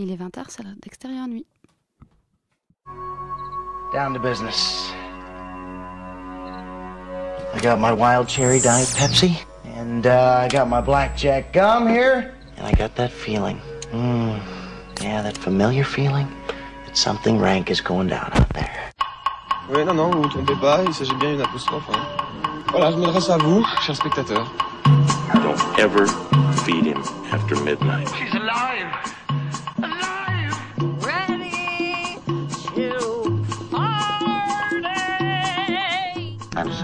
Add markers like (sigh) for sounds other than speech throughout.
Il est 20h, c'est d'extérieur nuit. Down to business. I got my wild cherry diet Pepsi, and uh, I got my blackjack gum here, and I got that feeling. Mm, yeah, that familiar feeling that something rank is going down out there. Oui, non, non, vous vous trompez pas, il s'agit bien d'une apostrophe. Hein. Voilà, je m'adresse à vous, chers spectateurs. Don't ever feed him after midnight. She's alive!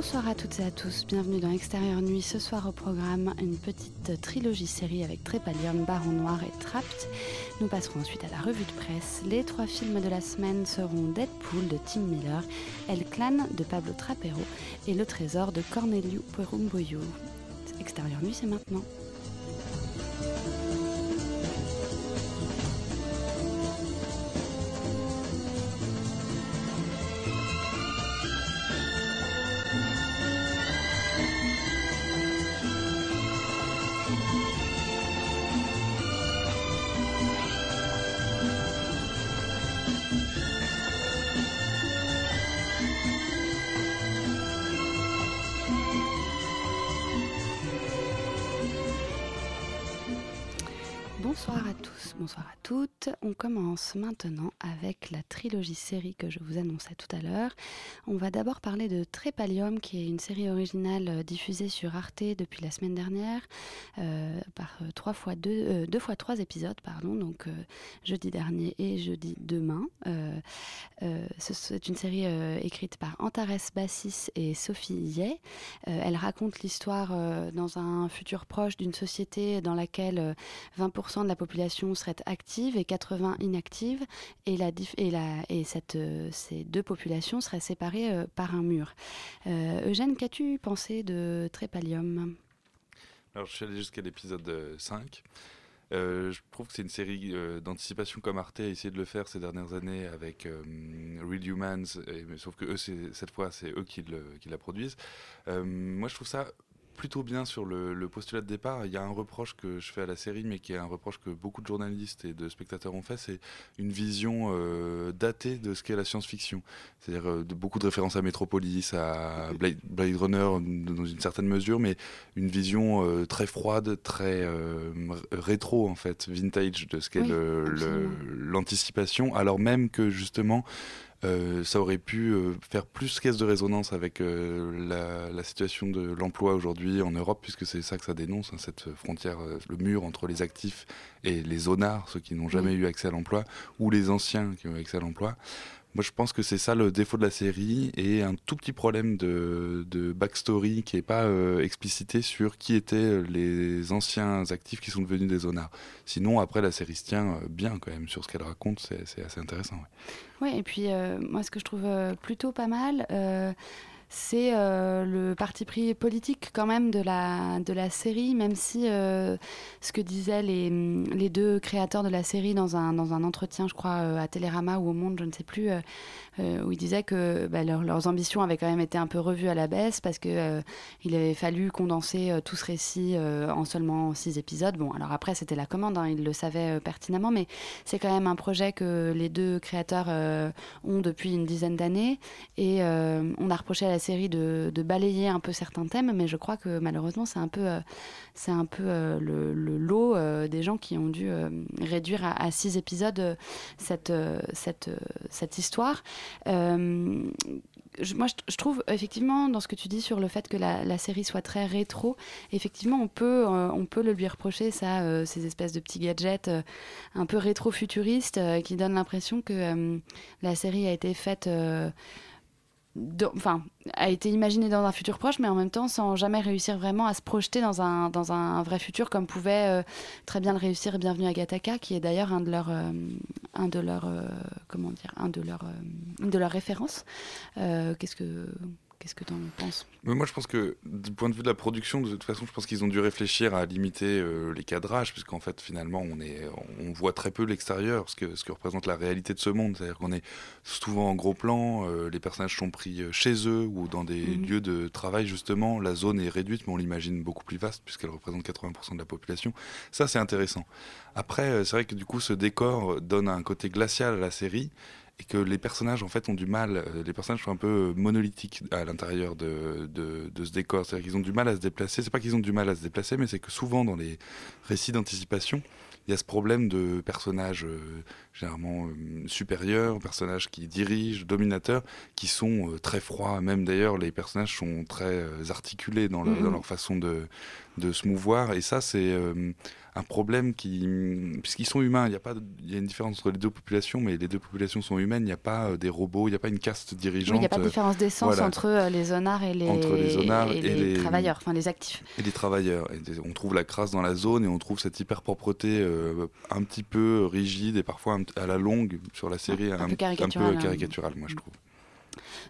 Bonsoir à toutes et à tous, bienvenue dans Extérieur Nuit. Ce soir au programme, une petite trilogie série avec Trépalium, Baron Noir et Trapped. Nous passerons ensuite à la revue de presse. Les trois films de la semaine seront Deadpool de Tim Miller, El Clan de Pablo Trapero et Le Trésor de Corneliu Perumboyo. Extérieur Nuit, c'est maintenant. Bonsoir à tous, bonsoir à toutes. On commence maintenant avec la trilogie série que je vous annonçais tout à l'heure. On va d'abord parler de Trépalium, qui est une série originale euh, diffusée sur Arte depuis la semaine dernière, euh, par euh, trois fois deux, deux fois trois épisodes, pardon, donc jeudi dernier et jeudi demain. Ce- C'est une série écrite par Antares Bassis et Sophie Yeh. Elle raconte l'histoire dans un futur proche d'une société dans laquelle euh, 20% de la population serait active et 80 inactive, et, la, et, la, et cette, euh, ces deux populations seraient séparées euh, par un mur. Euh, Eugène, qu'as-tu pensé de Trépalium? Alors, je suis allé jusqu'à l'épisode euh, 5. Euh, je trouve que c'est une série euh, d'anticipation comme Arte a essayé de le faire ces dernières années avec Real Humans, et- sauf que eux, cette fois, c'est eux qui, le- qui la produisent. Moi, je trouve ça plutôt bien sur le, le postulat de départ. Il y a un reproche que je fais à la série, mais qui est un reproche que beaucoup de journalistes et de spectateurs ont fait, c'est une vision euh, datée de ce qu'est la science-fiction. C'est-à-dire euh, beaucoup de références à Metropolis, à Blade, Blade Runner dans une certaine mesure, mais une vision euh, très froide, très rétro en fait, vintage de ce qu'est Oui, l'anticipation, alors même que justement euh, ça aurait pu euh, faire plus caisse de résonance avec euh, la, la situation de l'emploi aujourd'hui en Europe, puisque c'est ça que ça dénonce, hein, cette frontière, le mur entre les actifs et les zonards, ceux qui n'ont jamais eu accès à l'emploi, ou les anciens qui ont eu accès à l'emploi. Moi, je pense que c'est ça le défaut de la série et un tout petit problème de, backstory qui n'est pas euh, explicité sur qui étaient les anciens actifs qui sont devenus des zonards. Sinon, après, la série se tient euh, bien quand même sur ce qu'elle raconte, c'est assez intéressant. ouais. Oui, et puis euh, moi, ce que je trouve euh, plutôt pas mal, euh, c'est euh, le parti pris politique quand même de la, de la série, même si euh, ce que disaient les, les deux créateurs de la série dans un, dans un entretien, je crois, euh, à Télérama ou au Monde, je ne sais plus, où ils disaient que bah, leur- leurs ambitions avaient quand même été un peu revues à la baisse parce que il avait fallu condenser tout ce récit en seulement six épisodes. Bon, alors après, c'était la commande, hein, ils le savaient pertinemment, mais c'est quand même un projet que les deux créateurs ont depuis une dizaine d'années. Et on a reproché à la série de, balayer un peu certains thèmes, mais je crois que malheureusement, c'est un peu, euh, c'est un peu euh, le, lot euh, des gens qui ont dû réduire à, six épisodes cette, cette, cette histoire. Moi, je, trouve effectivement dans ce que tu dis sur le fait que la, série soit très rétro, effectivement, on peut, on peut le lui reprocher, ça, ces espèces de petits gadgets un peu rétro-futuristes qui donnent l'impression que la série a été faite. A été imaginée dans un futur proche, mais en même temps sans jamais réussir vraiment à se projeter dans un, dans un vrai futur, comme pouvait euh, très bien le réussir Bienvenue à Gattaca, qui est d'ailleurs un de leurs, euh, un de leurs, euh, comment dire, une de leurs références. Qu'est-ce que Qu'est-ce que tu en penses? Mais moi, je pense que du point de vue de la production, de toute façon, je pense qu'ils ont dû réfléchir à limiter euh, les cadrages, puisqu'en fait, finalement, on, est, on voit très peu l'extérieur, ce que, ce que représente la réalité de ce monde. C'est-à-dire qu'on est souvent en gros plan, euh, les personnages sont pris euh, chez eux ou dans des Mhm. lieux de travail, justement. La zone est réduite, mais on l'imagine beaucoup plus vaste, puisqu'elle représente 80% de la population. Ça, c'est intéressant. Après, c'est vrai que du coup, ce décor donne un côté glacial à la série et que les personnages en fait ont du mal, euh, les personnages sont un peu euh, monolithiques à l'intérieur de, de, de ce décor, c'est-à-dire qu'ils ont du mal à se déplacer, c'est pas qu'ils ont du mal à se déplacer, mais c'est que souvent dans les récits d'anticipation, il y a ce problème de personnages euh, généralement euh, supérieurs, personnages qui dirigent, dominateurs, qui sont euh, très froids, même d'ailleurs les personnages sont très articulés dans, le- Mhm. dans leur façon de, de se mouvoir, et ça c'est un problème qui, puisqu'ils sont humains, il y a pas, il y a une différence entre les deux populations, mais les deux populations sont humaines. Il n'y a pas euh, des robots, il n'y a pas une caste Oui, dirigeante. il n'y a pas de différence d'essence voilà. entre euh, les zonards et les, Entre les zonards et et les les- travailleurs, enfin les actifs. et les travailleurs. Et on trouve la crasse dans la zone et on trouve cette hyper propreté euh, un petit peu rigide et parfois un à la longue sur la série Un peu caricaturale, un peu hein. caricaturale, moi je trouve.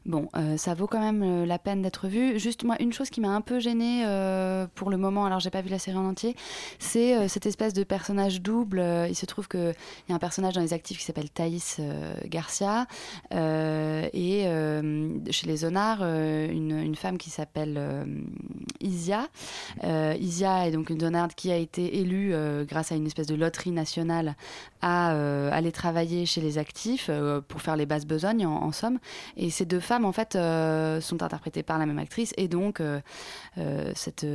Bon, euh, ça vaut quand même euh, la peine d'être vu. Juste moi, une chose qui m'a un peu gênée euh, pour le moment, alors j'ai pas vu la série en entier, c'est cette espèce de personnage double. Il se trouve qu'il y a un personnage dans les actifs qui s'appelle Thaïs Garcia et chez les Zonards, une, femme qui s'appelle Isia. Isia est donc une Zonarde qui a été élue grâce à une espèce de loterie nationale à aller travailler chez les actifs pour faire les basses besognes en, en somme. Et ces deux femmes, en fait, euh, sont interprétées par la même actrice. Et donc, euh, euh, cette,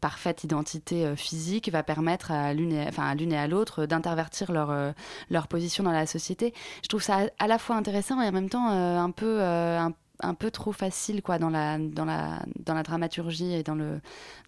parfaite identité physique va permettre à l'une et, enfin, à, l'une et à l'autre d'intervertir leur, position dans la société. Je trouve ça à la fois intéressant et en même temps un peu... un un peu trop facile quoi dans la dans la dans la dramaturgie et dans le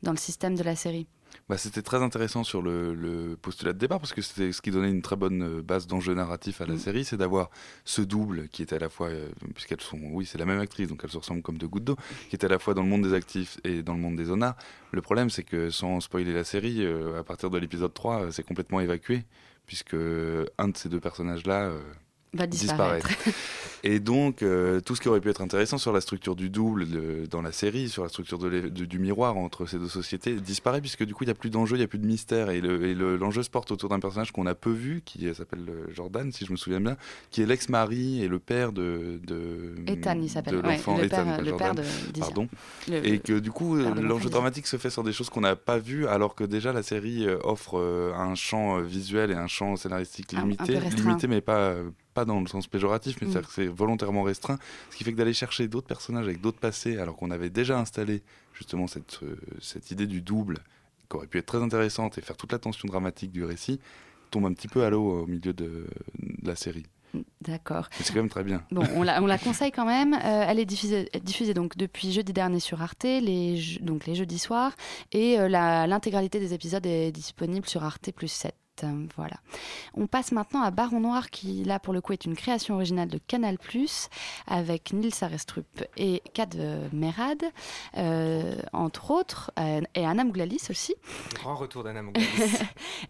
dans le système de la série. Bah, c'était très intéressant sur le, le postulat de départ parce que c'était ce qui donnait une très bonne euh, base d'enjeu narratif à la Mm. série, c'est d'avoir ce double qui était à la fois, euh, puisqu'elles sont, oui, c'est la même actrice, donc elles se ressemblent comme deux gouttes d'eau, qui était à la fois dans le monde des actifs et dans le monde des zonards. Le problème, c'est que sans spoiler la série, euh, à partir de l'épisode 3, euh, c'est complètement évacué, puisque un de ces deux personnages-là Va disparaître. Et donc, euh, tout ce qui aurait pu être intéressant sur la structure du double de- dans la série, sur la structure de l'é- de- du miroir entre ces deux sociétés, disparaît puisque du coup, il n'y a plus d'enjeu, il n'y a plus de mystère. Et le- et le- l'enjeu se porte autour d'un personnage qu'on a peu vu, qui s'appelle euh, Jordan, si je me souviens bien, qui est l'ex-mari et le père de. de Ethan, il s'appelle. Ouais, le père, le père de. Pardon. Le- Et que du coup, l'enjeu dramatique se fait sur des choses qu'on n'a pas vues, alors que déjà la série euh, offre un champ visuel et un champ scénaristique Un- un limité, limité mais pas, pas dans le sens péjoratif, mais Mm. c'est-à-dire que c'est volontairement restreint. Ce qui fait que d'aller chercher d'autres personnages avec d'autres passés, alors qu'on avait déjà installé justement cette, euh, cette idée du double, qui aurait pu être très intéressante et faire toute la tension dramatique du récit, tombe un petit peu à l'eau au milieu de, de la série. D'accord. Mais c'est quand même très bien. Bon, on la, on la (laughs) conseille quand même. Euh, elle est diffusée, diffusée donc depuis jeudi dernier sur Arte, les, donc les jeudis soirs, et euh, l'intégralité des épisodes est disponible sur Arte plus 7. Euh, Voilà. On passe maintenant à Baron Noir, qui là pour le coup est une création originale de Canal+, avec Nils Arestrup et Kad Merad, euh, entre autres, euh, et Anna Mouglalis aussi. Grand retour d'Anna Mouglalis. (laughs)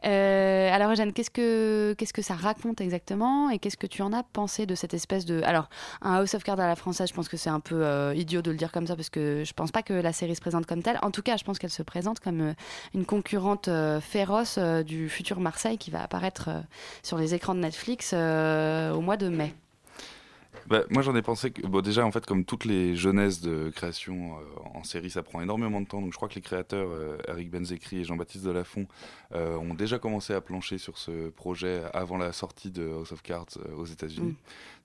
Euh, alors Eugène, qu'est-ce que qu'est-ce que ça raconte exactement et qu'est-ce que tu en as pensé de cette espèce de alors un House of Cards à la française, je pense que c'est un peu euh, idiot de le dire comme ça parce que je pense pas que la série se présente comme telle. En tout cas, je pense qu'elle se présente comme une concurrente féroce du futur Qui va apparaître euh, sur les écrans de Netflix euh, au mois de mai. Bah, moi j'en ai pensé que bon déjà en fait comme toutes les jeunesses de création euh, en série ça prend énormément de temps donc je crois que les créateurs euh, Eric Benzekri et Jean-Baptiste Delafont euh, ont déjà commencé à plancher sur ce projet avant la sortie de House of Cards aux États-Unis.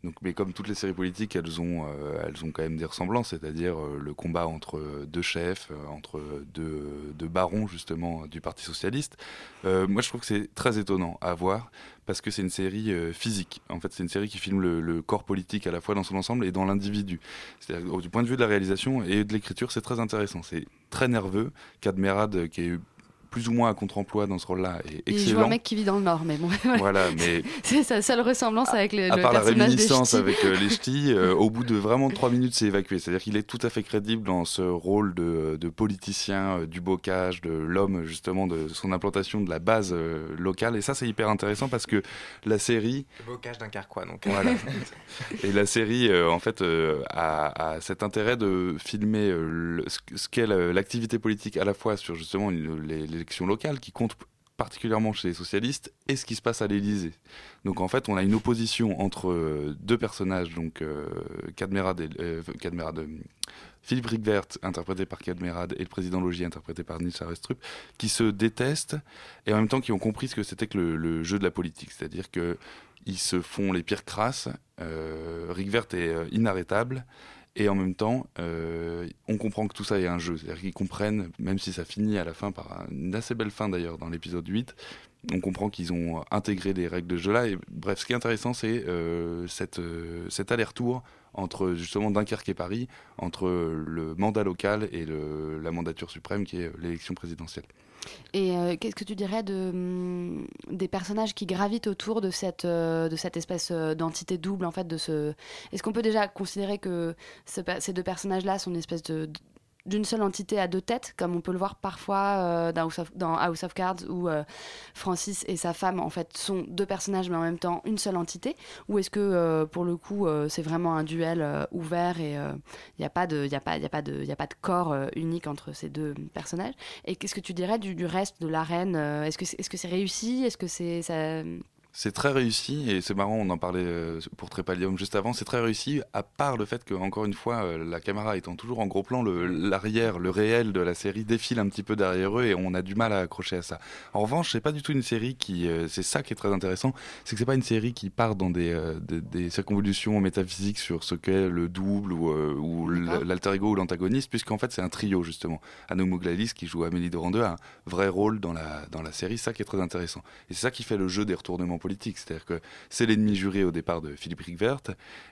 Donc mais comme toutes les séries politiques elles ont elles ont quand même des ressemblances c'est-à-dire le combat entre deux chefs entre deux, deux barons justement du Parti socialiste. Moi je trouve que c'est très étonnant à voir parce que c'est une série euh, physique. En fait, c'est une série qui filme le, corps politique à la fois dans son ensemble et dans l'individu. C'est-à-dire, du point de vue de la réalisation et de l'écriture, c'est très intéressant. C'est très nerveux. Cadmerad, euh, qui est plus ou moins à contre-emploi dans ce rôle-là est Il joue un excellent. mec qui vit dans le Nord, mais bon, (laughs) Voilà, mais c'est sa seule ressemblance avec le, à le part la réminiscence avec euh, les (laughs) ch'tis, euh, au bout de vraiment trois minutes, c'est évacué. C'est-à-dire qu'il est tout à fait crédible dans ce rôle de, de politicien, euh, du bocage, de l'homme, justement, de son implantation de la base euh, locale. Et ça, c'est hyper intéressant parce que la série, Le bocage d'un carquois, donc. voilà. (laughs) Et la série, euh, en fait, euh, a, a cet intérêt de filmer euh, le- ce qu'est la- l'activité politique à la fois sur justement les- l'élection locale qui compte particulièrement chez les socialistes et ce qui se passe à l'Élysée. Donc en fait, on a une opposition entre euh, deux personnages, donc euh, Cadmerade et euh, Philippe Ricvert, interprété par Cadmerade, et le président Logier, interprété par Nils Arestrup, qui se détestent et en même temps qui ont compris ce que c'était que le, jeu de la politique. C'est-à-dire que ils se font les pires crasses. Euh, Ricvert est inarrêtable. Et en même temps, euh, on comprend que tout ça est un jeu. C'est-à-dire qu'ils comprennent, même si ça finit à la fin par une assez belle fin d'ailleurs dans l'épisode 8, on comprend qu'ils ont intégré des règles de ce jeu-là. Et bref, ce qui est intéressant, c'est euh, cette, euh, cet aller-retour entre justement Dunkerque et Paris, entre le mandat local et la mandature suprême qui est l'élection présidentielle. Et euh, qu'est-ce que tu dirais hum, des personnages qui gravitent autour de cette, de cette espèce d'entité double en fait de ce... Est-ce qu'on peut déjà considérer que ces deux personnages-là sont une espèce de d'une seule entité à deux têtes, comme on peut le voir parfois euh, dans, House of, Cards, où euh, Francis et sa femme en fait sont deux personnages mais en même temps une seule entité, ou est-ce que euh, pour le coup c'est vraiment un duel ouvert et il n'y a pas de, y a pas, a pas de, y a pas de corps unique entre ces deux personnages? Et qu'est-ce que tu dirais du, reste de l'arène Est-ce que c'est est -ce réussi? Est-ce que c'est ça... C'est très réussi et c'est marrant, on en parlait euh, pour Trépalium juste avant, c'est très réussi à part le fait que, encore une fois, euh, la caméra étant toujours en gros plan, l'arrière, le, réel de la série défile un petit peu derrière eux et on a du mal à accrocher à ça. En revanche, c'est pas du tout une série qui, euh, c'est ça qui est très intéressant, c'est que c'est pas une série qui part dans des, des, des circonvolutions métaphysiques sur ce qu'est le double ou, ou l'alter ego ou l'antagoniste, puisqu'en fait c'est un trio justement. Anou Mouglalis qui joue Amélie Dorandeux a un vrai rôle dans la, dans la série, ça qui est très intéressant. Et c'est ça qui fait le jeu des retournements politiques, c'est-à-dire que c'est l'ennemi juré au départ de Philippe Ricvert,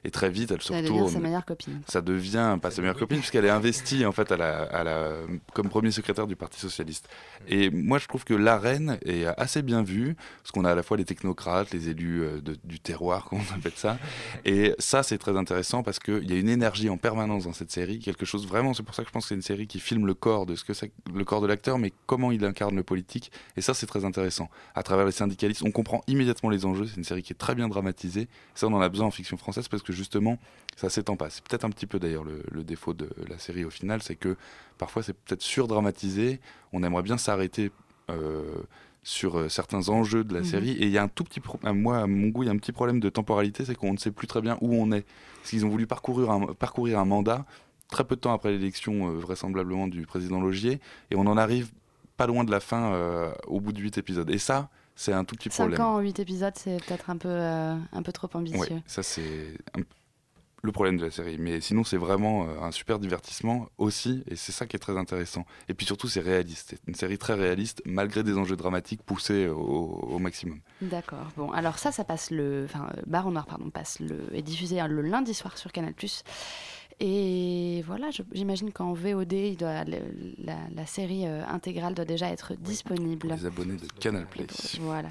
et très vite elle se Ça devient retourne. sa meilleure copine. Ça devient pas sa meilleure copine puisqu'elle est investie en fait à la, à la, comme premier secrétaire du Parti socialiste. Et moi je trouve que l'arène est assez bien vue parce qu'on a à la fois les technocrates, les élus euh, de- du terroir, (laughs) comme on appelle ça. Et ça c'est très intéressant parce qu'il y a une énergie en permanence dans cette série, quelque chose vraiment. C'est pour ça que je pense que c'est une série qui filme le corps de ce que c'est le corps de l'acteur, mais comment il incarne le politique. Et ça c'est très intéressant. À travers les syndicalistes, on comprend immédiatement les enjeux. C'est une série qui est très bien dramatisée. Ça on en a besoin en fiction française parce que justement ça s'étend pas. C'est peut-être un petit peu d'ailleurs le, le défaut de la série au final, c'est que parfois c'est peut-être surdramatisé. On aimerait bien s'arrêter euh, sur euh, certains enjeux de la Mhm. série. Et il y a un tout petit, pro- à moi, à mon goût, il y a un petit problème de temporalité, c'est qu'on ne sait plus très bien où on est. Parce qu'ils ont voulu parcourir un, parcourir un mandat très peu de temps après l'élection, euh, vraisemblablement, du président Logier, et on en arrive pas loin de la fin euh, au bout de huit épisodes. Et ça, c'est un tout petit 5 problème. ans en 8 épisodes, c'est peut-être un peu, euh, un peu trop ambitieux. Ouais, ça c'est un- le problème de la série. Mais sinon, c'est vraiment euh, un super divertissement aussi, et c'est ça qui est très intéressant. Et puis surtout, c'est réaliste. C'est une série très réaliste, malgré des enjeux dramatiques poussés au, au maximum. D'accord. Bon, alors ça, ça passe le. Enfin, euh, Baron Noir, pardon, passe le. est diffusé hein, le lundi soir sur Canal. Et voilà, j'imagine qu'en VOD, il doit, le- la, la série euh, intégrale doit déjà être disponible. Les abonnés de Canal Play. Voilà.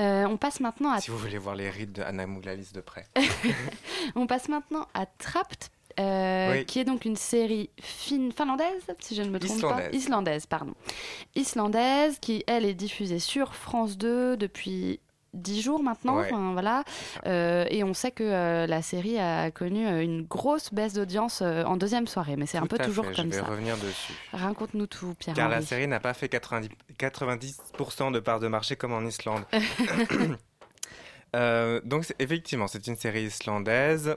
Euh, on passe maintenant à Si vous voulez voir les rides de Anna Mouglalis de près. (laughs) On passe maintenant à Trapped, euh, Oui. qui est donc une série fin- finlandaise, si je ne me trompe pas. Islandaise. Islandaise, pardon. Islandaise, qui, elle, est diffusée sur France 2 depuis 10 jours maintenant. Ouais. enfin, voilà. Euh, et on sait que euh, la série a connu euh, une grosse baisse d'audience euh, en deuxième soirée, mais c'est un peu toujours fait, comme je vais ça. revenir dessus. Raconte-nous tout, Pierre. Car la série n'a pas fait 90%, 90% de parts de marché comme en Islande. (laughs) (coughs) Donc effectivement, c'est une série islandaise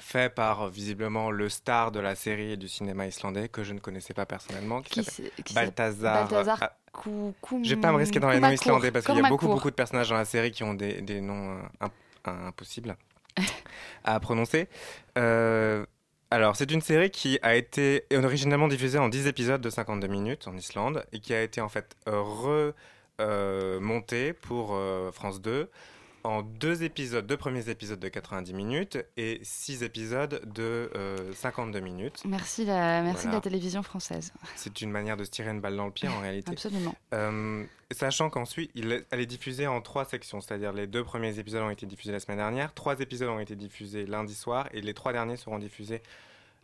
faite par euh, visiblement le star de la série et du cinéma islandais que je ne connaissais pas personnellement, qui, Qui s'appelle Balthazar. Balthazar ah, Kou- Koum- je vais pas me risquer dans les noms islandais parce qu'il y a beaucoup, beaucoup de personnages dans la série qui ont des, des noms euh, imp- impossibles (laughs) à prononcer. Euh, alors, c'est une série qui a été originellement diffusée en 10 épisodes de 52 minutes en Islande et qui a été en fait remontée pour euh, France 2 en deux épisodes, deux premiers épisodes de 90 minutes et six épisodes de euh, 52 minutes. Merci, la, merci de la télévision française. C'est une manière de se tirer une balle dans le pied en (laughs) réalité. Absolument. Euh, sachant qu'ensuite, elle est diffusée en trois sections, c'est-à-dire les deux premiers épisodes ont été diffusés la semaine dernière, trois épisodes ont été diffusés lundi soir et les trois derniers seront diffusés.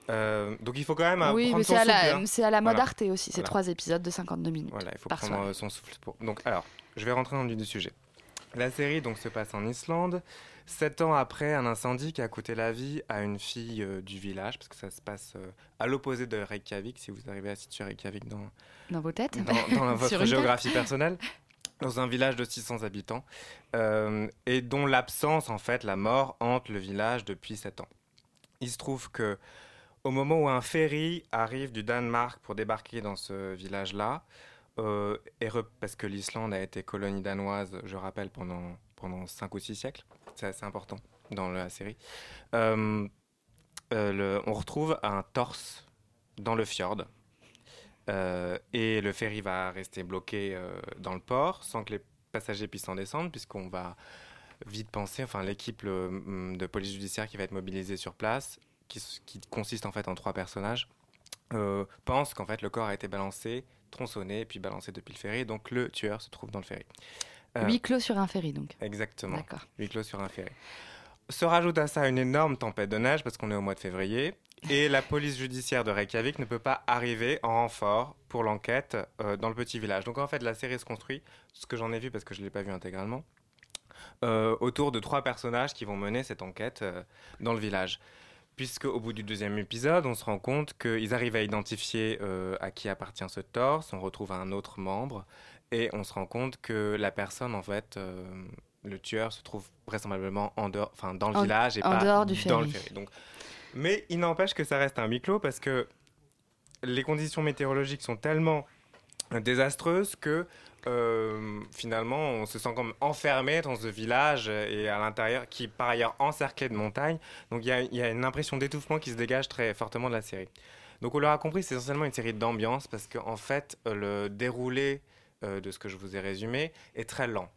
euh, donc il faut quand même euh, oui, prendre mais son à, souffle, la, hein. c'est à la mode Voilà. Arte aussi. Voilà. trois épisodes de 52 minutes. Voilà, il faut prendre soir. euh, son souffle. Pour... Donc, alors, je vais rentrer dans le vif du sujet. La série donc se passe en Islande, sept ans après un incendie qui a coûté la vie à une fille euh, du village, parce que ça se passe euh, à l'opposé de Reykjavik, si vous arrivez à situer Reykjavik dans, Dans vos têtes. dans, (laughs) votre géographie personnelle, dans un village de 600 habitants, euh, et dont l'absence, en fait, la mort, hante le village depuis 7 ans. Il se trouve que au moment où un ferry arrive du Danemark pour débarquer dans ce village-là, euh, parce que l'Islande a été colonie danoise, je rappelle, pendant, pendant 5 ou 6 siècles, c'est assez important dans la série, euh, euh, on retrouve un torse dans le fjord. Euh, et le ferry va rester bloqué dans le port sans que les passagers puissent en descendre, puisqu'on va vite penser, enfin l'équipe hum, de police judiciaire qui va être mobilisée sur place, qui, qui consiste en fait en trois personnages, pense qu'en fait le corps a été balancé, tronçonné, puis balancé depuis le ferry, donc le tueur se trouve dans le ferry. Euh, Huis clos sur un ferry, donc. Exactement. D'accord. Huis clos sur un ferry. Se rajoute à ça une énorme tempête de neige parce qu'on est au mois de février et la police judiciaire de Reykjavik ne peut pas arriver en renfort pour l'enquête euh, dans le petit village. Donc en fait, la série se construit, ce que j'en ai vu parce que je ne l'ai pas vu intégralement, euh, autour de trois personnages qui vont mener cette enquête dans le village. Puisque au bout du deuxième épisode, on se rend compte qu'ils arrivent à identifier euh, à qui appartient ce torse, on retrouve un autre membre, et on se rend compte que la personne, en fait, euh, le tueur se trouve vraisemblablement en dehors, enfin dans le En- village et en pas dehors du dans le ferry. ferry. Donc, mais il n'empêche que ça reste un huis clos parce que les conditions météorologiques sont tellement désastreuses que euh, finalement on se sent comme enfermé dans ce village et à l'intérieur qui est par ailleurs encerclé de montagnes. Donc il y a, une impression d'étouffement qui se dégage très fortement de la série. Donc on l'aura compris, c'est essentiellement une série d'ambiance parce qu'en fait euh, le déroulé euh, de ce que je vous ai résumé est très lent.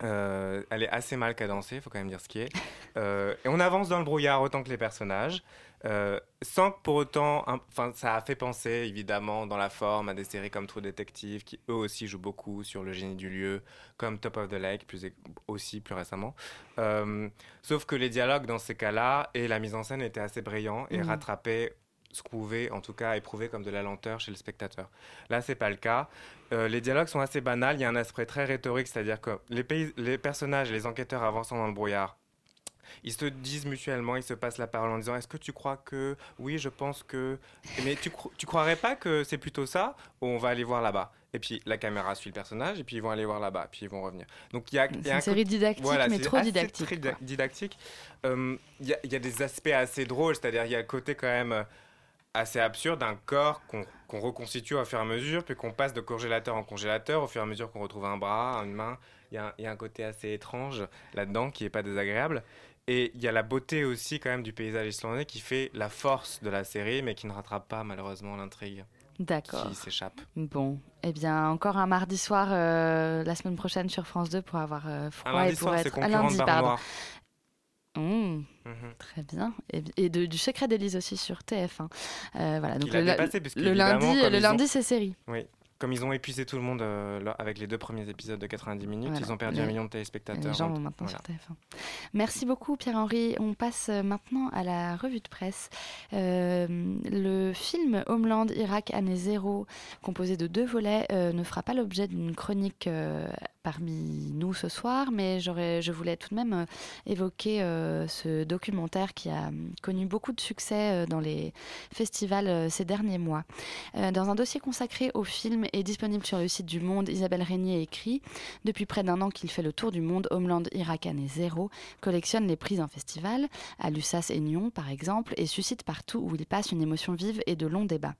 Elle est assez mal cadencée, il faut quand même dire ce qui est. Et on avance dans le brouillard autant que les personnages, euh, sans que pour autant, enfin, ça a fait penser évidemment dans la forme à des séries comme True Detective, qui eux aussi jouent beaucoup sur le génie du lieu, comme Top of the Lake, plus aussi plus récemment. Euh, sauf que les dialogues dans ces cas-là et la mise en scène étaient assez brillants et Mhm. rattrapaient ce qu'on pouvait en tout cas éprouver comme de la lenteur chez le spectateur. Là, c'est pas le cas. Euh, les dialogues sont assez banals. Il y a un aspect très rhétorique, c'est-à-dire que les, pays- les personnages et les enquêteurs avançant dans le brouillard, ils se disent mutuellement, ils se passent la parole en disant Est-ce que tu crois que. Oui, je pense que. Mais tu, cro- tu croirais pas que c'est plutôt ça? On va aller voir là-bas. Et puis la caméra suit le personnage, et puis ils vont aller voir là-bas, puis ils vont revenir. Donc il y a, y C'est un une série didactique, mais trop didactique, très quoi. didactique. Euh, Il y, a- il y a des aspects assez drôles, c'est-à-dire il y a le côté quand même euh, assez absurde d'un corps qu'on qu'on reconstitue au fur et à mesure, puis qu'on passe de congélateur en congélateur au fur et à mesure qu'on retrouve un bras, une main. Il y, y a un côté assez étrange là-dedans qui n'est pas désagréable. Et il y a la beauté aussi quand même du paysage islandais qui fait la force de la série, mais qui ne rattrape pas malheureusement l'intrigue D'accord. qui s'échappe. Bon, eh bien, encore un mardi soir euh, la semaine prochaine sur France 2 pour avoir euh, froid Un et pour soir, être. concurrent lundi, pardon. Mmh, Mhm. très bien. Et, et de- du secret d'Élise aussi sur TF1. Euh, voilà, donc Il a le, dépassé, le lundi, le ont- lundi c'est série. Oui. Comme ils ont épuisé tout le monde euh, là, avec les deux premiers épisodes de 90 minutes, Voilà. ils ont perdu Les- un million de téléspectateurs. Les gens Donc, vont maintenant voilà. sur TF1. Merci beaucoup Pierre-Henri. On passe euh, maintenant à la revue de presse. Euh, le film Homeland Irak année zéro, composé de deux volets, euh, ne fera pas l'objet d'une chronique parmi nous ce soir, mais je voulais tout de même euh, évoquer euh, ce documentaire qui a hum, connu beaucoup de succès euh, dans les festivals euh, ces derniers mois. Euh, dans un dossier consacré au film et disponible sur le site du Monde, Isabelle Régnier écrit Depuis près d'un an qu'il fait le tour du monde, Homeland Irak année zéro collectionne les prix en festival, à Lussas et Nyon par exemple, et suscite partout où il passe une émotion vive et de longs débats.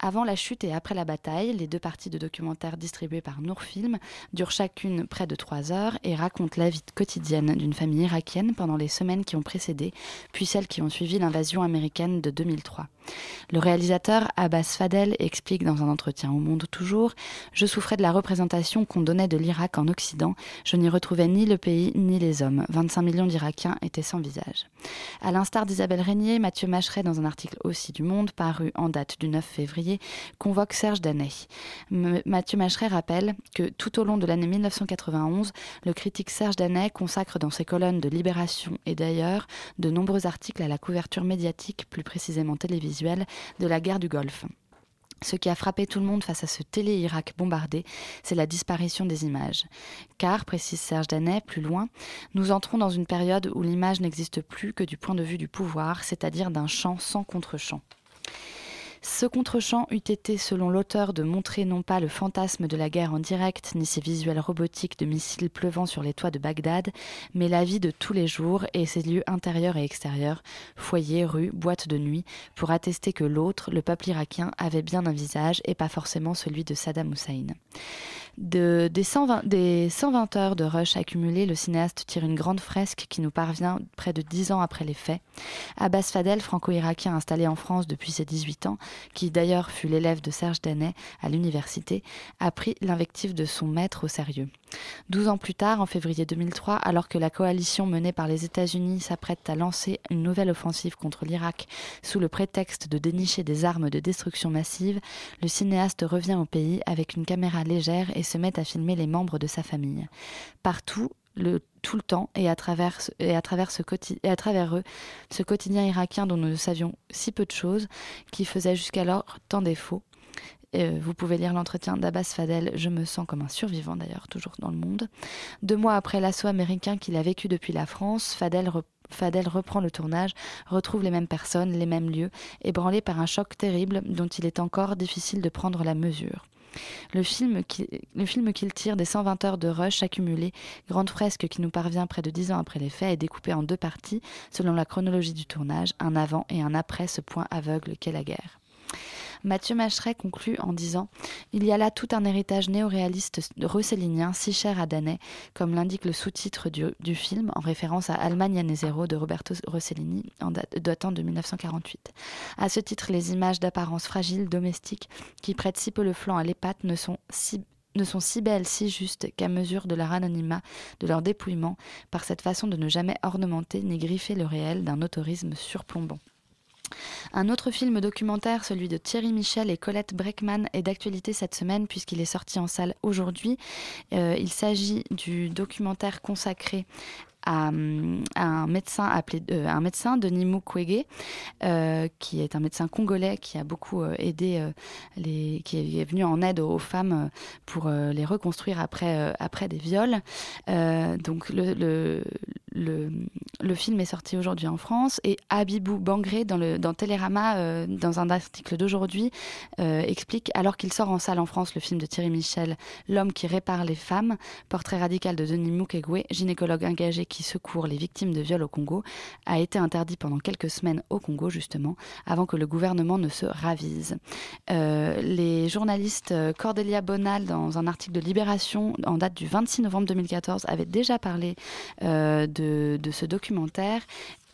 Avant la chute et après la bataille, les deux parties de documentaires distribués par Nourfilm durent chacune chacune près de trois heures et racontent la vie quotidienne d'une famille irakienne pendant les semaines qui ont précédé, puis celles qui ont suivi l'invasion américaine de 2003. Le réalisateur Abbas Fadel explique dans un entretien au Monde toujours Je souffrais de la représentation qu'on donnait de l'Irak en Occident. Je n'y retrouvais ni le pays ni les hommes. 25 millions d'Irakiens étaient sans visage. À l'instar d'Isabelle Régnier, Mathieu Macheret, dans un article aussi du Monde paru en date du 9 février, convoque Serge Danet. Mathieu Macheret rappelle que tout au long de l'année 1991, le critique Serge Danet consacre dans ses colonnes de Libération et d'ailleurs de nombreux articles à la couverture médiatique, plus précisément télévisuelle, de la guerre du Golfe. Ce qui a frappé tout le monde face à ce télé-Irak bombardé, c'est la disparition des images. Car, précise Serge Danet, plus loin, nous entrons dans une période où l'image n'existe plus que du point de vue du pouvoir, c'est-à-dire d'un champ sans contre-champ. Ce contre-champ eût été, selon l'auteur, de montrer non pas le fantasme de la guerre en direct, ni ses visuels robotiques de missiles pleuvant sur les toits de Bagdad, mais la vie de tous les jours et ses lieux intérieurs et extérieurs, foyers, rues, boîtes de nuit, pour attester que l'autre, le peuple irakien, avait bien un visage et pas forcément celui de Saddam Hussein. De, des, 120, des 120 heures de rush accumulées, le cinéaste tire une grande fresque qui nous parvient près de 10 ans après les faits. Abbas Fadel, franco-irakien installé en France depuis ses 18 ans, qui d'ailleurs fut l'élève de Serge Danet à l'université, a pris l'invective de son maître au sérieux. Douze ans plus tard, en février 2003, alors que la coalition menée par les États-Unis s'apprête à lancer une nouvelle offensive contre l'Irak sous le prétexte de dénicher des armes de destruction massive, le cinéaste revient au pays avec une caméra légère et se met à filmer les membres de sa famille. Partout, tout le temps et à travers, et à travers eux, ce quotidien irakien dont nous savions si peu de choses, qui faisait jusqu'alors tant défaut. Euh, vous pouvez lire l'entretien d'Abbas Fadel, Je me sens comme un survivant d'ailleurs, toujours dans le monde. Deux mois après l'assaut américain qu'il a vécu depuis la France, Fadel, re- Fadel reprend le tournage, retrouve les mêmes personnes, les mêmes lieux, ébranlé par un choc terrible dont il est encore difficile de prendre la mesure. Le film, qui, le film qu'il tire des 120 heures de rush accumulées, grande fresque qui nous parvient près de 10 ans après les faits, est découpé en deux parties selon la chronologie du tournage, un avant et un après ce point aveugle qu'est la guerre. Mathieu Macheret conclut en disant Il y a là tout un héritage néoréaliste rossellinien si cher à Danet, comme l'indique le sous-titre du, film, en référence à Allemagne Année de Roberto Rossellini, datant de 1948. À ce titre, les images d'apparence fragile, domestique, qui prêtent si peu le flanc à l'épate, ne sont si belles, si justes qu'à mesure de leur anonymat, de leur dépouillement, par cette façon de ne jamais ornementer ni griffer le réel d'un autorisme surplombant. Un autre film documentaire, celui de Thierry Michel et Colette Breckman, est d'actualité cette semaine puisqu'il est sorti en salle aujourd'hui. Euh, il s'agit du documentaire consacré à, un médecin appelé euh, un médecin Denis Mukwege euh, qui est un médecin congolais qui a beaucoup aidé les qui est venu en aide aux, femmes pour les reconstruire après des viols donc le, le, film est sorti aujourd'hui en France et Abibou Bangré dans, le, dans Télérama, euh, dans un article d'aujourd'hui, euh, explique, alors qu'il sort en salle en France le film de Thierry Michel, L'homme qui répare les femmes, portrait radical de Denis Mukwege, gynécologue engagé qui secourt les victimes de viols au Congo, a été interdit pendant quelques semaines au Congo justement, avant que le gouvernement ne se ravise. Euh, les journalistes Cordelia Bonal, dans un article de Libération en date du 26 novembre 2014, avaient déjà parlé de de, ce documentaire.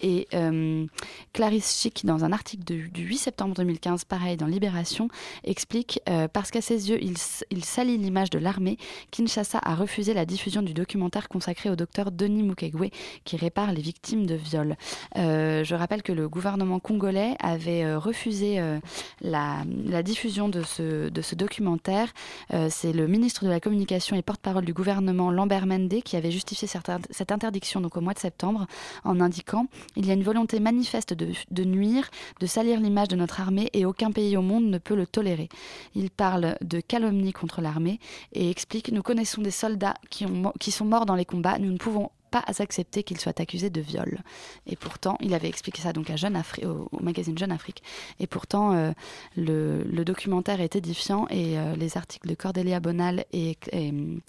Et euh, Clarisse Schick, dans un article du 8 septembre 2015, pareil dans Libération, explique euh, parce qu'à ses yeux, il, il salit l'image de l'armée, Kinshasa a refusé la diffusion du documentaire consacré au docteur Denis Mukwege qui répare les victimes de viols. Euh, je rappelle que le gouvernement congolais avait refusé la, diffusion de ce, documentaire. C'est le ministre de la Communication et porte-parole du gouvernement, Lambert Mende, qui avait justifié cette interdiction donc au mois de septembre en indiquant il y a une volonté manifeste de, nuire, de salir l'image de notre armée et aucun pays au monde ne peut le tolérer. Il parle de calomnie contre l'armée et explique Nous connaissons des soldats qui sont morts dans les combats, nous ne pouvons pas accepter qu'ils soient accusés de viol. Et pourtant, il avait expliqué ça donc à Jeune Afri au, magazine Jeune Afrique. Et pourtant, euh, le, documentaire est édifiant et euh, les articles de Cordelia Bonal et, et um,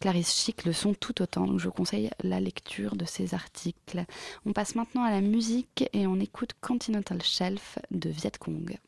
Clarisse Schick le sont tout autant. Donc je conseille la lecture de ces articles. On passe maintenant à la musique et on écoute Continental Shelf de Viet Cong.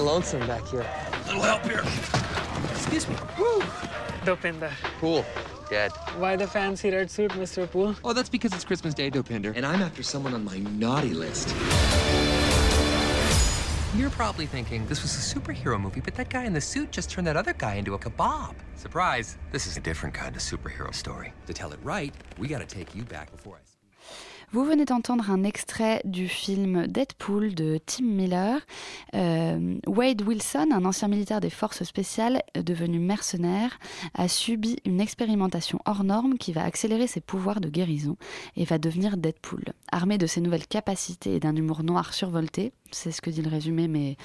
Of lonesome back here. A Little help here. Excuse me. Dopinder. Cool. Dead. Why the fancy red suit, Mr. Poole? Oh, that's because it's Christmas Day, Dopinder, and I'm after someone on my naughty list. You're probably thinking this was a superhero movie, but that guy in the suit just turned that other guy into a kebab. Surprise! This is a different kind of superhero story. To tell it right, we gotta take you back before I. Vous venez d'entendre un extrait du film Deadpool de Tim Miller. Euh, Wade Wilson, un ancien militaire des forces spéciales euh, devenu mercenaire, a subi une expérimentation hors norme qui va accélérer ses pouvoirs de guérison et va devenir Deadpool. Armé de ses nouvelles capacités et d'un humour noir survolté, c'est ce que dit le résumé, mais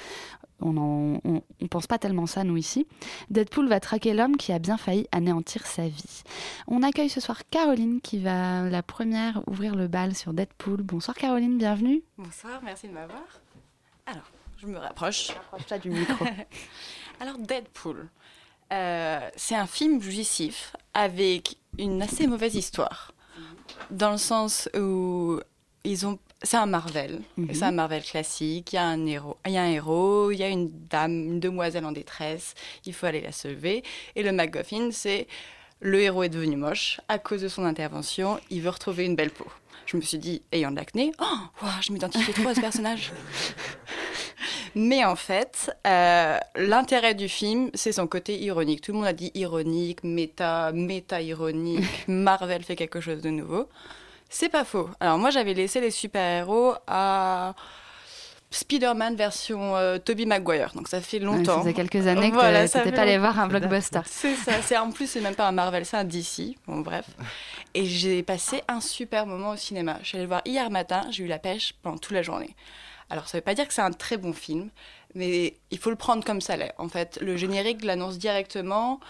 on on pense pas tellement ça, nous, ici. Deadpool va traquer l'homme qui a bien failli anéantir sa vie. On accueille ce soir Caroline qui va, la première, ouvrir le bal sur Deadpool. Bonsoir Caroline, bienvenue. Bonsoir, merci de m'avoir. Alors, je me rapproche. Rapproche-toi du micro. (laughs) Alors, Deadpool. Euh, c'est un film jouissif avec une assez mauvaise histoire. Dans le sens où ils ont. C'est un Marvel. Mhm. C'est un Marvel classique. Il y a un héros, il y a un héros, il y a une dame, une demoiselle en détresse. Il faut aller la sauver. Et le MacGuffin, c'est le héros est devenu moche à cause de son intervention. Il veut retrouver une belle peau. Je me suis dit, ayant de l'acné, oh, je m'identifie trop à ce personnage. (laughs) Mais en fait, euh, l'intérêt du film, c'est son côté ironique. Tout le monde a dit ironique, méta, méta-ironique, (laughs) Marvel fait quelque chose de nouveau. C'est pas faux. Alors moi, j'avais laissé les super-héros à Spider-Man version euh, Tobey Maguire. Donc ça fait longtemps. ça faisait quelques années que Voilà, tu n'étais pas allé voir un blockbuster. (laughs) C'est ça. C'est en plus, c'est même pas un Marvel, c'est un DC. Bon, bref. Et j'ai passé un super moment au cinéma. Je suis allée le voir hier matin. J'ai eu la pêche pendant toute la journée. Alors, ça veut pas dire que c'est un très bon film, mais il faut le prendre comme ça l'est. En fait, le générique l'annonce directement.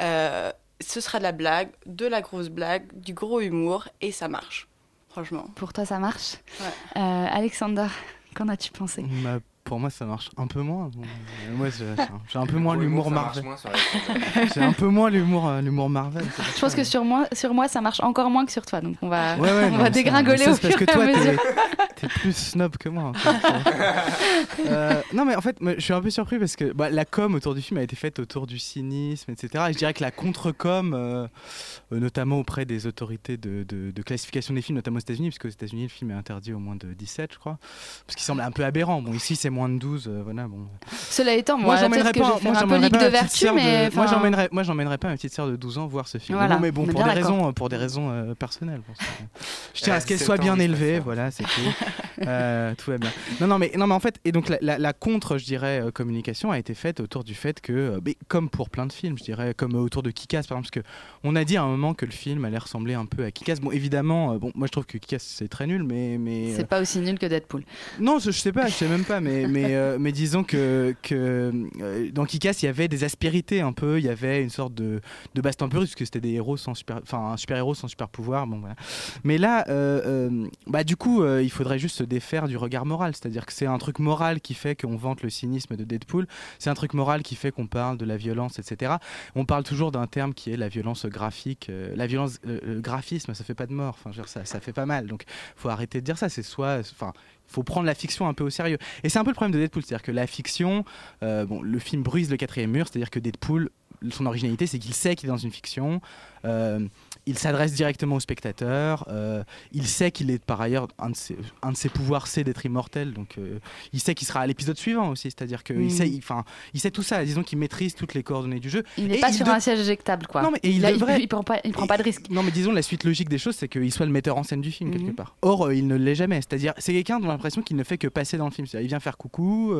Euh, ce sera de la blague, de la grosse blague, du gros humour, et ça marche. Franchement. Pour toi, ça marche Ouais. Euh, Alexander, qu'en as-tu pensé? Bah, pour moi, ça marche un peu moins. Euh, Moi, (laughs) (laughs) j'ai un peu moins l'humour l'humour, ça marche Marvel. moins sur les- J'ai un peu moins l'humour l'humour Marvel. Je pense que sur moi, sur moi, ça marche encore moins que sur toi. Donc on va, Ouais, ouais, (laughs) on non, va dégringoler ça, au c'est parce fur que et à toi, mesure. t'es- plus snob que moi. en fait. Euh, non, mais en fait, je suis un peu surpris parce que bah, la com autour du film a été faite autour du cynisme, etc. Et je dirais que la contre-com, euh, euh, notamment auprès des autorités de, de- de classification des films, notamment aux États-Unis, puisque aux États-Unis, le film est interdit au moins de 17, je crois, parce qu'il semble un peu aberrant. Bon, ici, c'est moins de 12, euh, voilà. Bon. Cela étant, moi, j'emmènerais peut-être que je vais moi, un peu ligue pas de vertu, mais moi, j'emmènerais, moi, j'emmènerais pas ma petite sœur de 12 ans voir ce film. Voilà, Non, mais bon, pour des raisons, pour des raisons euh, personnelles. Je tiens Euh, à ce qu'elle sept soit bien élevée, voilà, c'est tout. (laughs) Euh, tout va bien. Non, non, mais, non, mais en fait, et donc la, la- la contre, je dirais, euh, communication a été faite autour du fait que, euh, mais comme pour plein de films, je dirais, comme euh, autour de Kikas par exemple, parce que on a dit à un moment que le film allait ressembler un peu à Kikas. Bon, évidemment, euh, bon, moi je trouve que Kikas c'est très nul, mais. mais euh, c'est pas aussi nul que Deadpool. non, je, je sais pas, je sais même pas, mais, (laughs) mais, euh, mais disons que, que euh, dans Kikas, il y avait des aspérités un peu, il y avait une sorte de, de baston un peu russe, parce que c'était des héros sans super, enfin un super héros sans super pouvoir, bon voilà. Mais là, euh, euh, bah du coup, il faudrait juste se défaire du regard moral, c'est-à-dire que c'est un truc moral qui fait qu'on vante le cynisme de Deadpool, c'est un truc moral qui fait qu'on parle de la violence, etc. On parle toujours d'un terme qui est la violence graphique, la violence, le graphisme, ça fait pas de mort, enfin ça, ça fait pas mal, donc faut arrêter de dire ça, c'est soit, enfin faut prendre la fiction un peu au sérieux. Et c'est un peu le problème de Deadpool, c'est-à-dire que la fiction, euh, bon, le film brise le quatrième mur, c'est-à-dire que Deadpool, son originalité, c'est qu'il sait qu'il est dans une fiction, euh, il s'adresse directement au spectateur, euh, il sait qu'il est par ailleurs, un de ses, un de ses pouvoirs, c'est d'être immortel, donc euh, il sait qu'il sera à l'épisode suivant aussi, c'est-à-dire qu'il Mm. sait, enfin, il sait tout ça, disons qu'il maîtrise toutes les coordonnées du jeu. Il n'est pas sur de- un siège éjectable, quoi. Non, mais et il a- devrait- il, prend pas, il prend pas de risque. Non, mais disons, la suite logique des choses, c'est qu'il soit le metteur en scène du film, quelque Mhm. part. Or, il ne l'est jamais. C'est-à-dire, c'est quelqu'un dont l'impression qu'il ne fait que passer dans le film. C'est-à-dire, il vient faire coucou,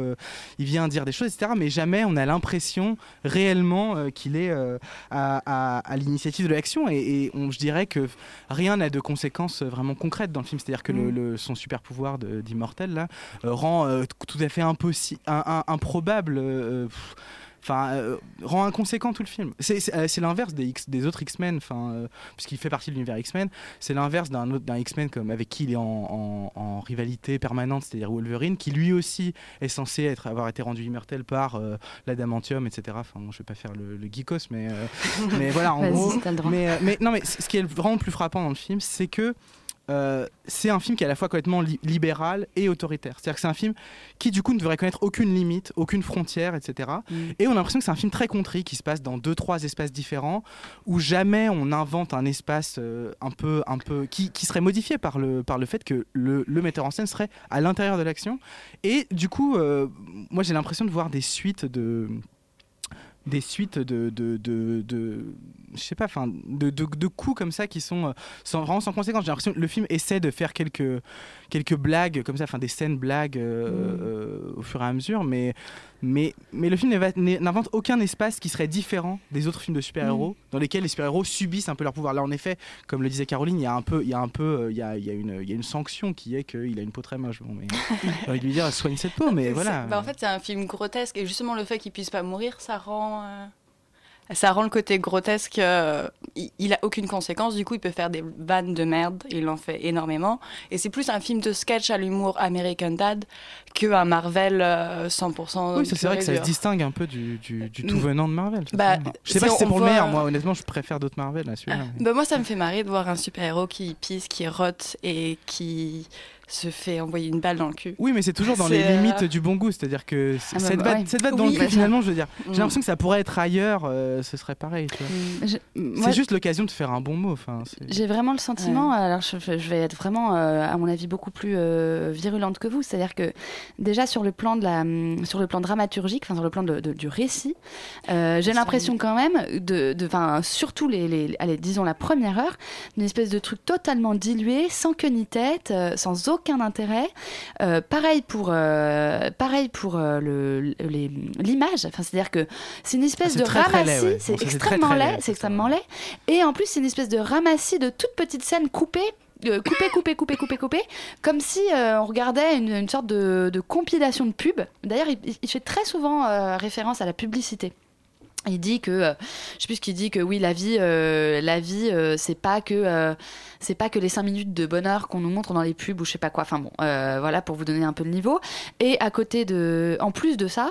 il vient dire des choses, etc. Mais jamais on a l'impression réellement euh, qu'il est euh, à, à- à l'initiative de l'action. Et, et on- je dirais que rien n'a de conséquences euh, vraiment concrètes dans le film. C'est-à-dire que le- le- son super pouvoir d'immortel, là, rend tout à fait impossi- un- un- improbable. pff, Enfin, euh, rend inconséquent tout le film. C'est euh, l'inverse des, X- des autres X-Men, enfin, euh, puisqu'il fait partie de l'univers X-Men. C'est l'inverse d'un autre d'un X-Men comme avec qui il est en, en- en rivalité permanente, c'est-à-dire Wolverine, qui lui aussi est censé être, avoir été rendu immortel par l'adamantium, etc. Enfin, bon, je vais pas faire le, le geekos, mais, (laughs) mais voilà, en gros. Mais, mais non, mais ce qui est vraiment plus frappant dans le film, c'est que euh, c'est un film qui est à la fois complètement li- libéral et autoritaire. C'est-à-dire que c'est un film qui, du coup, ne devrait connaître aucune limite, aucune frontière, etc. Mm. Et on a l'impression que c'est un film très contrit qui se passe dans deux, trois espaces différents, où jamais on invente un espace euh, un peu, un peu qui, qui serait modifié par le, par le fait que le, le metteur en scène serait à l'intérieur de l'action. Et du coup, euh, moi j'ai l'impression de voir des suites de des suites de, de, de, de- je sais pas, enfin, de, de, de coups comme ça qui sont euh, sans, vraiment sans conséquence. J'ai l'impression que le film essaie de faire quelques, quelques blagues comme ça, enfin des scènes blagues euh, euh, au fur et à mesure, mais, mais, mais le film n'invente aucun espace qui serait différent des autres films de super-héros, Mm. dans lesquels les super-héros subissent un peu leur pouvoir. Là, en effet, comme le disait Caroline, il y a un peu, il y a un peu, il y a, il y a une, il y a une sanction qui est qu'il a une peau très moche. Bon, mais (laughs) j'ai envie de lui dire, soigne cette peau, mais voilà. Bah, en fait, c'est un film grotesque et justement le fait qu'il puisse pas mourir, ça rend. euh, Ça rend le côté grotesque, euh, il, il a aucune conséquence, du coup il peut faire des vannes de merde, il en fait énormément. Et c'est plus un film de sketch à l'humour American Dad qu'un Marvel euh, 100%. Oui, ça, c'est vrai que ça se distingue un peu du, du, du tout Mm. venant de Marvel. Bah, je sais pas si c'est pour le voit- meilleur, moi honnêtement je préfère d'autres Marvel à celui-là. mais- Bah, moi, ça me fait marrer de voir un super-héros qui pisse, qui rote et qui se fait envoyer une balle dans le cul. Oui, mais c'est toujours dans les euh, limites du bon goût, c'est-à-dire que Ah bah, cette, bah, vanne, ouais. cette vanne dans Oui. le cul, finalement, je veux dire, Mm. j'ai l'impression que ça pourrait être ailleurs, euh, ce serait pareil. Je- moi, C'est juste l'occasion de faire un bon mot. J'ai vraiment le sentiment, alors je, je vais être vraiment, euh, à mon avis, beaucoup plus euh, virulente que vous. C'est-à-dire que déjà sur le plan de la, hum, sur le plan dramaturgique, enfin sur le plan de- de- du récit, euh, j'ai l'impression quand même de, de, enfin surtout les, les, allez, disons la première heure, d'une espèce de truc totalement dilué, sans queue ni tête, sans aucun intérêt. Euh, pareil pour, euh, pareil pour euh, le, les- l'image. Enfin, c'est-à-dire que c'est une espèce Ah, de très, ramassis. ouais. C'est extrêmement très, très laid. C'est extrêmement laid. Et en plus, c'est une espèce de ramassis de toutes petites scènes coupées. euh, coupées, coupées, coupées, coupées, coupées, comme si euh, on regardait une, une sorte de, de compilation de pubs. D'ailleurs, il, il fait très souvent euh, référence à la publicité. Il dit que, euh, je sais plus ce qu'il dit que oui, la vie, euh, la vie, euh, c'est pas que, c'est pas que les 5 minutes de bonheur qu'on nous montre dans les pubs ou je sais pas quoi. Enfin bon, voilà pour vous donner un peu le niveau. Et à côté de, en plus de ça,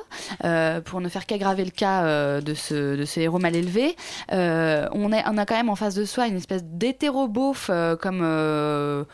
pour ne faire qu'aggraver le cas de ce, de héros mal élevé, on, est, on a quand même en face de soi une espèce d'hétéro-beauf euh, comme.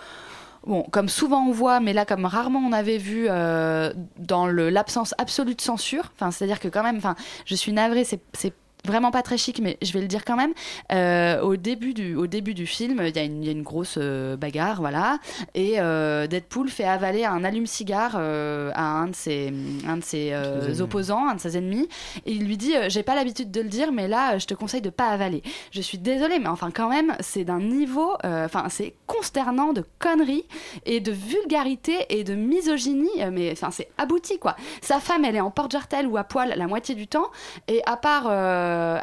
Bon, comme souvent on voit, mais là comme rarement on avait vu euh, dans l'absence absolue de censure. Enfin, c'est-à-dire que quand même, enfin, je suis navrée, c'est vraiment pas très chic, mais je vais le dire quand même. Euh, au début du au début du film, il y, a une- il y a une grosse euh, bagarre, voilà, et euh, Deadpool fait avaler un allume-cigare à un de ses un de ses opposants, un de ses ennemis, et il lui dit j'ai pas l'habitude de le dire, mais là, je te conseille de pas avaler. Je suis désolée, mais enfin quand même, c'est d'un niveau, enfin c'est consternant de conneries et de vulgarité et de misogynie, mais enfin c'est abouti quoi. Sa femme, elle est en porte-jartel ou à poil la moitié du temps, et à part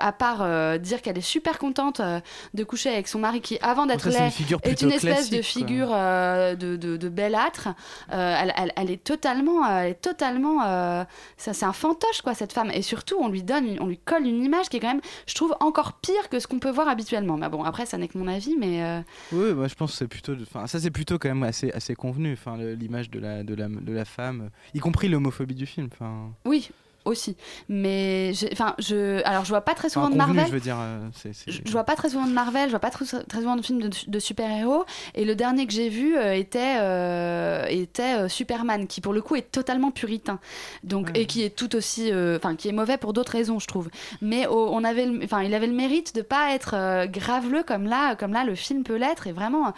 à part euh, dire qu'elle est super contente euh, de coucher avec son mari qui, avant d'être laid, est une espèce de figure euh, de, de, de bellâtre, euh, elle, elle- elle est totalement, euh, elle est totalement, euh, ça c'est un fantoche quoi cette femme, et surtout on lui donne, on lui colle une image qui est quand même, je trouve encore pire que ce qu'on peut voir habituellement. Mais bon, après ça n'est que mon avis, mais euh, Oui, moi je pense que c'est plutôt, enfin ça c'est plutôt quand même assez, assez convenu, enfin l'image de la, de la, de la femme, euh, y compris l'homophobie du film. Enfin, oui. Aussi, mais enfin, je, alors je vois pas très souvent enfin, de Marvel. je veux dire, euh, c'est, c'est- Je je vois pas très souvent de Marvel, je vois pas très, très souvent de films de, de super-héros. Et le dernier que j'ai vu euh, était, euh, était euh, Superman, qui pour le coup est totalement puritain. Donc, Et qui est tout aussi. euh, Enfin, qui est mauvais pour d'autres raisons, je trouve. Mais oh, on avait, enfin, il avait le mérite de pas être euh, graveleux comme là, comme là le film peut l'être. Et vraiment.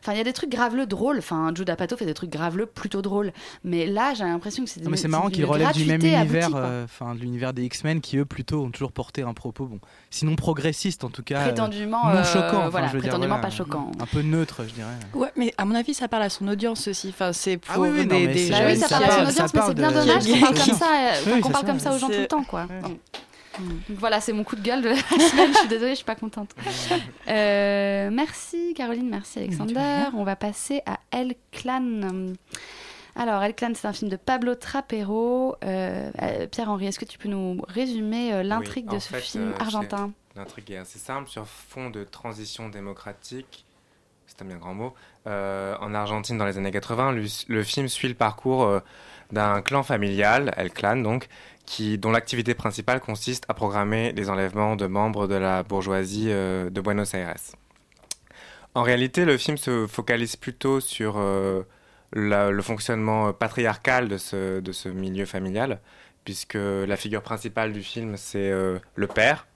Enfin, il y a des trucs graveleux drôles. Enfin, Judd Apatow fait des trucs graveleux plutôt drôles. Mais là, j'ai l'impression que c'est Non, mais c'est marrant qu'il relève du même univers, enfin de l'univers des X-Men, qui eux plutôt ont toujours porté un propos, bon, sinon progressiste en tout cas, euh, Prétendument, non euh, choquant, enfin, voilà, je veux dire, prétendument voilà, pas choquant. un peu neutre, je dirais. Ouais, mais à mon avis, ça parle à son audience aussi. Enfin, c'est pour Ah oui, oui, non, des, mais des c'est- Bah oui, jeunes ça parle à son audience, mais c'est bien (laughs) dommage qu'on parle comme ça, euh, qu'on parle comme ça aux gens tout le temps, quoi. Donc voilà, c'est mon coup de gueule de la (laughs) semaine. Je suis désolée, je suis pas contente. Euh, merci Caroline, merci Alexander. On va passer à El Clan. Alors, El Clan, c'est un film de Pablo Trapero. Euh, euh, Pierre-Henri, est-ce que tu peux nous résumer euh, l'intrigue Oui, de ce fait, film argentin? L'intrigue est assez simple. Sur fond de transition démocratique, c'est un bien grand mot, euh, en Argentine dans les années 80, le, le film suit le parcours euh, d'un clan familial, El Clan donc, qui, dont l'activité principale consiste à programmer les enlèvements de membres de la bourgeoisie euh, de Buenos Aires. En réalité, le film se focalise plutôt sur la- le fonctionnement patriarcal de ce, de ce milieu familial, puisque la figure principale du film, c'est euh, le père,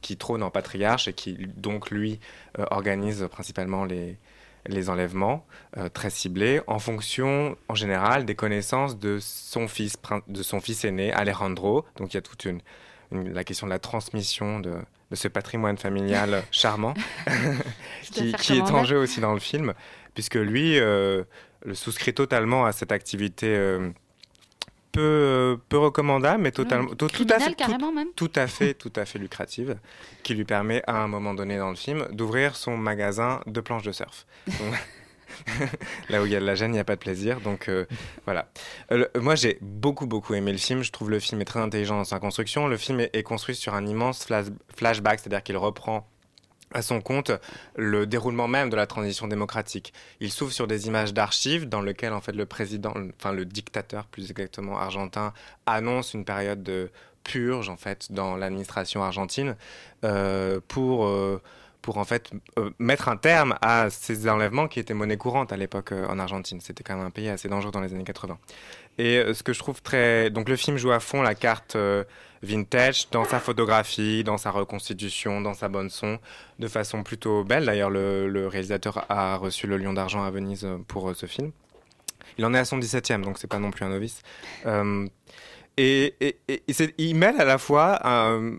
qui trône en patriarche et qui, donc, lui, euh, organise principalement les, les enlèvements euh, très ciblés en fonction, en général, des connaissances de son fils, de son fils aîné, Alejandro. Donc, il y a toute une, une- la question de la transmission de, de ce patrimoine familial (laughs) charmant qui, est en jeu aussi dans le film, puisque lui euh, le souscrit totalement à cette activité euh, peu, peu recommandable, mais totalement, tout, tout à fait, tout- carrément, même. tout à fait, tout à fait lucrative, qui lui permet à un moment donné dans le film d'ouvrir son magasin de planches de surf. Donc, (laughs) Là où il y a de la gêne, il n'y a pas de plaisir. Donc euh, voilà. Euh, le- moi, j'ai beaucoup, beaucoup aimé le film. Je trouve le film est très intelligent dans sa construction. Le film est, est construit sur un immense flash- flashback, c'est-à-dire qu'il reprend à son compte le déroulement même de la transition démocratique. Il s'ouvre sur des images d'archives dans lesquelles en fait le président, enfin le dictateur plus exactement argentin, annonce une période de purge en fait dans l'administration argentine euh, pour euh, pour en fait euh, mettre un terme à ces enlèvements qui étaient monnaie courante à l'époque en Argentine. C'était quand même un pays assez dangereux dans les années 80. Et ce que je trouve très... Donc le film joue à fond la carte vintage dans sa photographie, dans sa reconstitution, dans sa bonne son, de façon plutôt belle. D'ailleurs, le, réalisateur a reçu le Lion d'Argent à Venise euh, pour euh, ce film. Il en est à son 17e, donc c'est pas non plus un novice. Euh, et, il mêle à la fois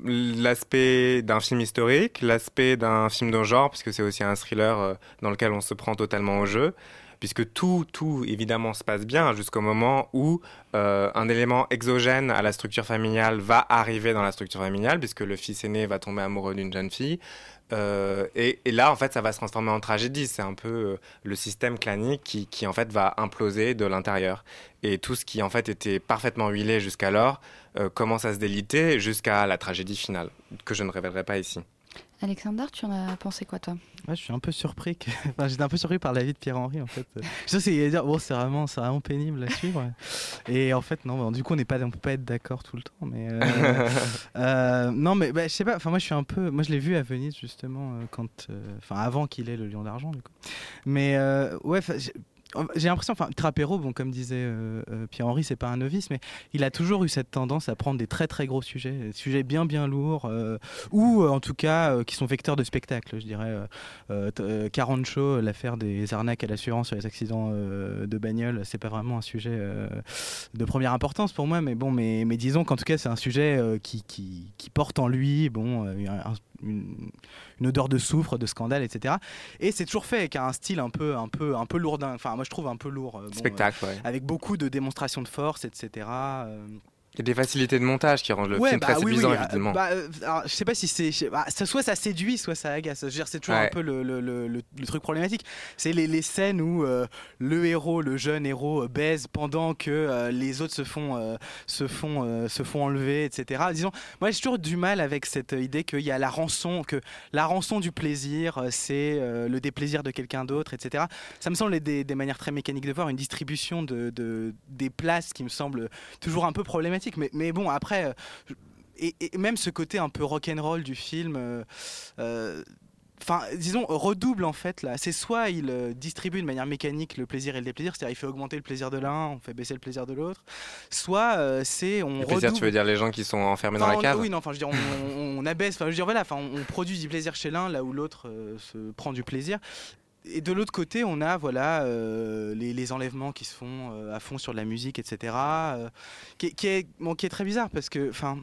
l'aspect d'un film historique, l'aspect d'un film de genre, puisque c'est aussi un thriller dans lequel on se prend totalement au jeu, puisque tout, tout évidemment se passe bien jusqu'au moment où euh, un élément exogène à la structure familiale va arriver dans la structure familiale, puisque le fils aîné va tomber amoureux d'une jeune fille. Euh, et, là, en fait, ça va se transformer en tragédie. C'est un peu euh, le système clanique qui, qui, en fait, va imploser de l'intérieur. Et tout ce qui, en fait, était parfaitement huilé jusqu'alors commence à se déliter jusqu'à la tragédie finale, que je ne révélerai pas ici. Alexander, tu en as pensé quoi, toi? Ouais, je suis un peu surpris. Que... (laughs) Enfin, j'étais un peu surpris par la vie de Pierre-Henri en fait. (laughs) Je sais dire bon, c'est vraiment, vraiment pénible à suivre. (laughs) Et en fait, non. bon, du coup, on on peut pas être d'accord tout le temps. Mais euh, euh, non, mais bah, je sais pas. Enfin, moi, je suis un peu. Moi, je l'ai vu à Venise justement euh, quand, euh, enfin, avant qu'il ait le Lion d'argent du coup. Mais euh, ouais, j'ai- l'impression, enfin, Trapero, bon, comme disait euh, euh, Pierre-Henri, c'est pas un novice, mais il a toujours eu cette tendance à prendre des très très gros sujets, des sujets bien bien lourds, euh, ou en tout cas qui sont vecteurs de spectacle, je dirais. Carancho, l'affaire des arnaques à l'assurance sur les accidents de bagnole, c'est pas vraiment un sujet de première importance pour moi, mais bon, mais, disons qu'en tout cas, c'est un sujet qui, qui, qui porte en lui, bon, un- une, une odeur de soufre, de scandale, etc. Et c'est toujours fait avec un style un peu, un peu, un peu lourdin. Enfin, moi, je trouve un peu lourd. euh, bon, Spectacle, euh, ouais. Avec beaucoup de démonstrations de force, etc. Il y a des facilités de montage qui rendent le Ouais, film bah très oui, séduisant, euh, évidemment. bah, euh, alors, je sais pas si c'est. bah, soit ça séduit, soit ça agace. C'est toujours un peu le, le- le- le- le truc problématique. C'est les, les scènes où euh, le héros, le jeune héros, baise pendant que euh, les autres se font, euh, se, font, se font enlever, etc. Disons, moi j'ai toujours du mal avec cette idée qu'il y a la rançon, que la rançon du plaisir, c'est le déplaisir de quelqu'un d'autre, etc. Ça me semble des, des manières très mécaniques de voir, une distribution de, de- des places qui me semble toujours un peu problématique. Mais, mais bon, après, euh, et, et même ce côté un peu rock'n'roll du film. euh, euh, Enfin, disons, redouble en fait là. C'est soit il distribue de manière mécanique le plaisir et le déplaisir, c'est-à-dire il fait augmenter le plaisir de l'un, on fait baisser le plaisir de l'autre. Soit c'est on Le plaisir, tu veux dire les gens qui sont enfermés dans la on- cave Oui, non, enfin, je veux dire, on, on- on abaisse. Enfin, je veux dire, voilà, enfin, on, on produit du plaisir chez l'un là où l'autre euh, se prend du plaisir. Et de l'autre côté, on a voilà euh, les, enlèvements qui se font euh, à fond sur de la musique, etc. euh, qui, est, très bizarre parce que, enfin.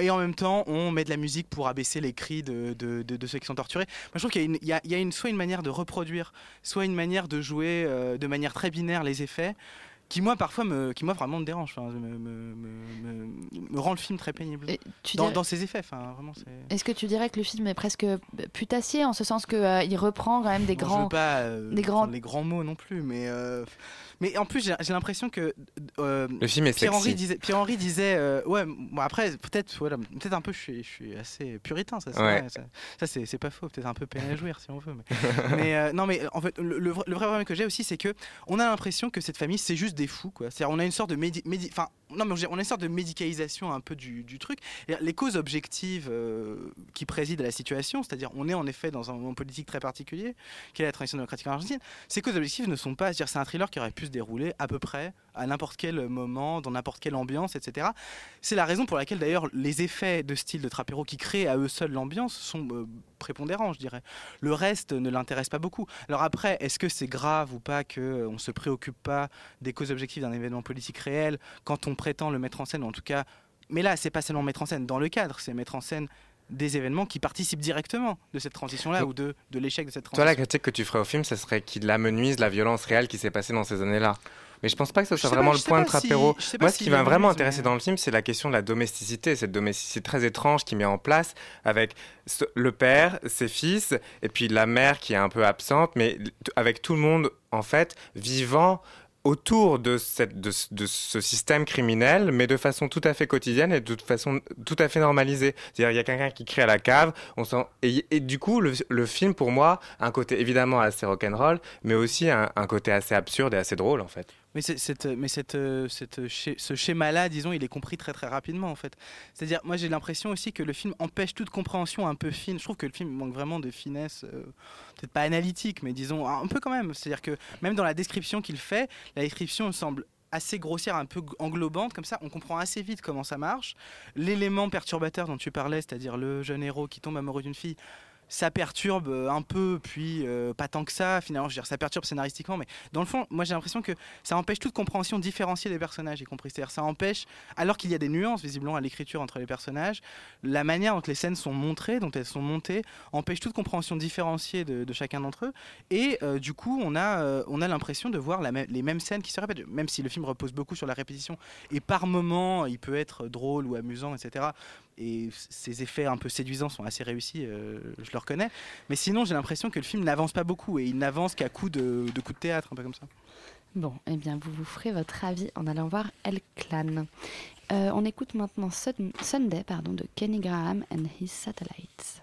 et en même temps, on met de la musique pour abaisser les cris de, ceux qui sont torturés. Moi, je trouve qu'il y a, soit une manière de reproduire, soit une manière de jouer de manière très binaire les effets, qui moi parfois me, qui moi vraiment me dérange, me, me- me- me- me rend le film très pénible. tu Dans, dirais- dans ses effets, vraiment, c'est. Est-ce que tu dirais que le film est presque putassier en ce sens qu'il reprend quand même des Bon, je grands. veux pas euh, des grands les grands mots non plus, mais euh, mais en plus j'ai l'impression que euh, Le film est Pierre Henri disait Pierre Henri disait euh, ouais bon, après peut-être voilà peut-être un peu je suis je suis assez puritain ça c'est Ouais. vrai, ça, ça, c'est c'est pas faux peut-être un peu peine à jouir si on veut mais, (laughs) mais, euh, non mais en fait le, le vrai problème que j'ai aussi c'est que on a l'impression que cette famille c'est juste des fous quoi on a une sorte de non mais on a une sorte de médicalisation un peu du, truc. Les causes objectives euh, qui président à la situation, c'est-à-dire on est en effet dans un moment politique très particulier, qui est la transition démocratique en Argentine, ces causes objectives ne sont pas, c'est-à-dire c'est un thriller qui aurait pu se dérouler à peu près à n'importe quel moment, dans n'importe quelle ambiance, etc. C'est la raison pour laquelle d'ailleurs les effets de style de Trapero qui créent à eux seuls l'ambiance sont euh, prépondérants, je dirais. Le reste ne l'intéresse pas beaucoup. Alors après, est-ce que c'est grave ou pas qu'on ne se préoccupe pas des causes objectives d'un événement politique réel quand on prétend le mettre en scène, en tout cas... Mais là, c'est pas seulement mettre en scène dans le cadre, c'est mettre en scène des événements qui participent directement de cette transition-là ou de, de l'échec de cette transition. Toi, la critique que tu ferais au film, ce serait qu'il amenuise la violence réelle qui s'est passée dans ces années-là. Mais je pense pas que ce soit vraiment pas- le point de si- Trapero. Moi, si ce qui m'a vraiment intéressé dans le film, c'est la question de la domesticité. Cette domesticité très étrange qui met en place avec ce- le père, ses fils, et puis la mère qui est un peu absente, mais avec tout le monde, en fait, vivant autour de, cette, de, ce- de ce système criminel, mais de façon tout à fait quotidienne et de façon tout à fait normalisée. C'est-à-dire, il y a quelqu'un qui crie à la cave, on et, et du coup, le, le film, pour moi, a un côté évidemment assez rock'n'roll, mais aussi un, un côté assez absurde et assez drôle, en fait. Mais, c'est- cette, mais cette, euh, cette ce schéma-là, disons, il est compris très très rapidement en fait. C'est-à-dire, moi j'ai l'impression aussi que le film empêche toute compréhension un peu fine. Je trouve que le film manque vraiment de finesse, euh, peut-être pas analytique, mais disons un peu quand même. C'est-à-dire que même dans la description qu'il fait, la description semble assez grossière, un peu englobante, comme ça on comprend assez vite comment ça marche. L'élément perturbateur dont tu parlais, c'est-à-dire le jeune héros qui tombe amoureux d'une fille, ça perturbe euh, un peu, puis euh, pas tant que ça, finalement, je veux ça perturbe scénaristiquement, mais dans le fond, moi j'ai l'impression que ça empêche toute compréhension différenciée des personnages, y compris. C'est-à-dire, ça empêche, alors qu'il y a des nuances visiblement à l'écriture entre les personnages, la manière dont les scènes sont montrées, dont elles sont montées, empêche toute compréhension différenciée de, chacun d'entre eux, et euh, du coup, on a, a l'impression de voir les mêmes scènes qui se répètent, même si le film repose beaucoup sur la répétition, et par moments, il peut être drôle ou amusant, etc. Et ces effets un peu séduisants sont assez réussis, euh, je le reconnais. Mais sinon, j'ai l'impression que le film n'avance pas beaucoup et il n'avance qu'à coup de, de coups de théâtre, un peu comme ça. Bon, eh bien, vous vous ferez votre avis en allant voir El Clan. Euh, on écoute maintenant Sun- Sunday pardon, de Kenny Graham and His Satellites.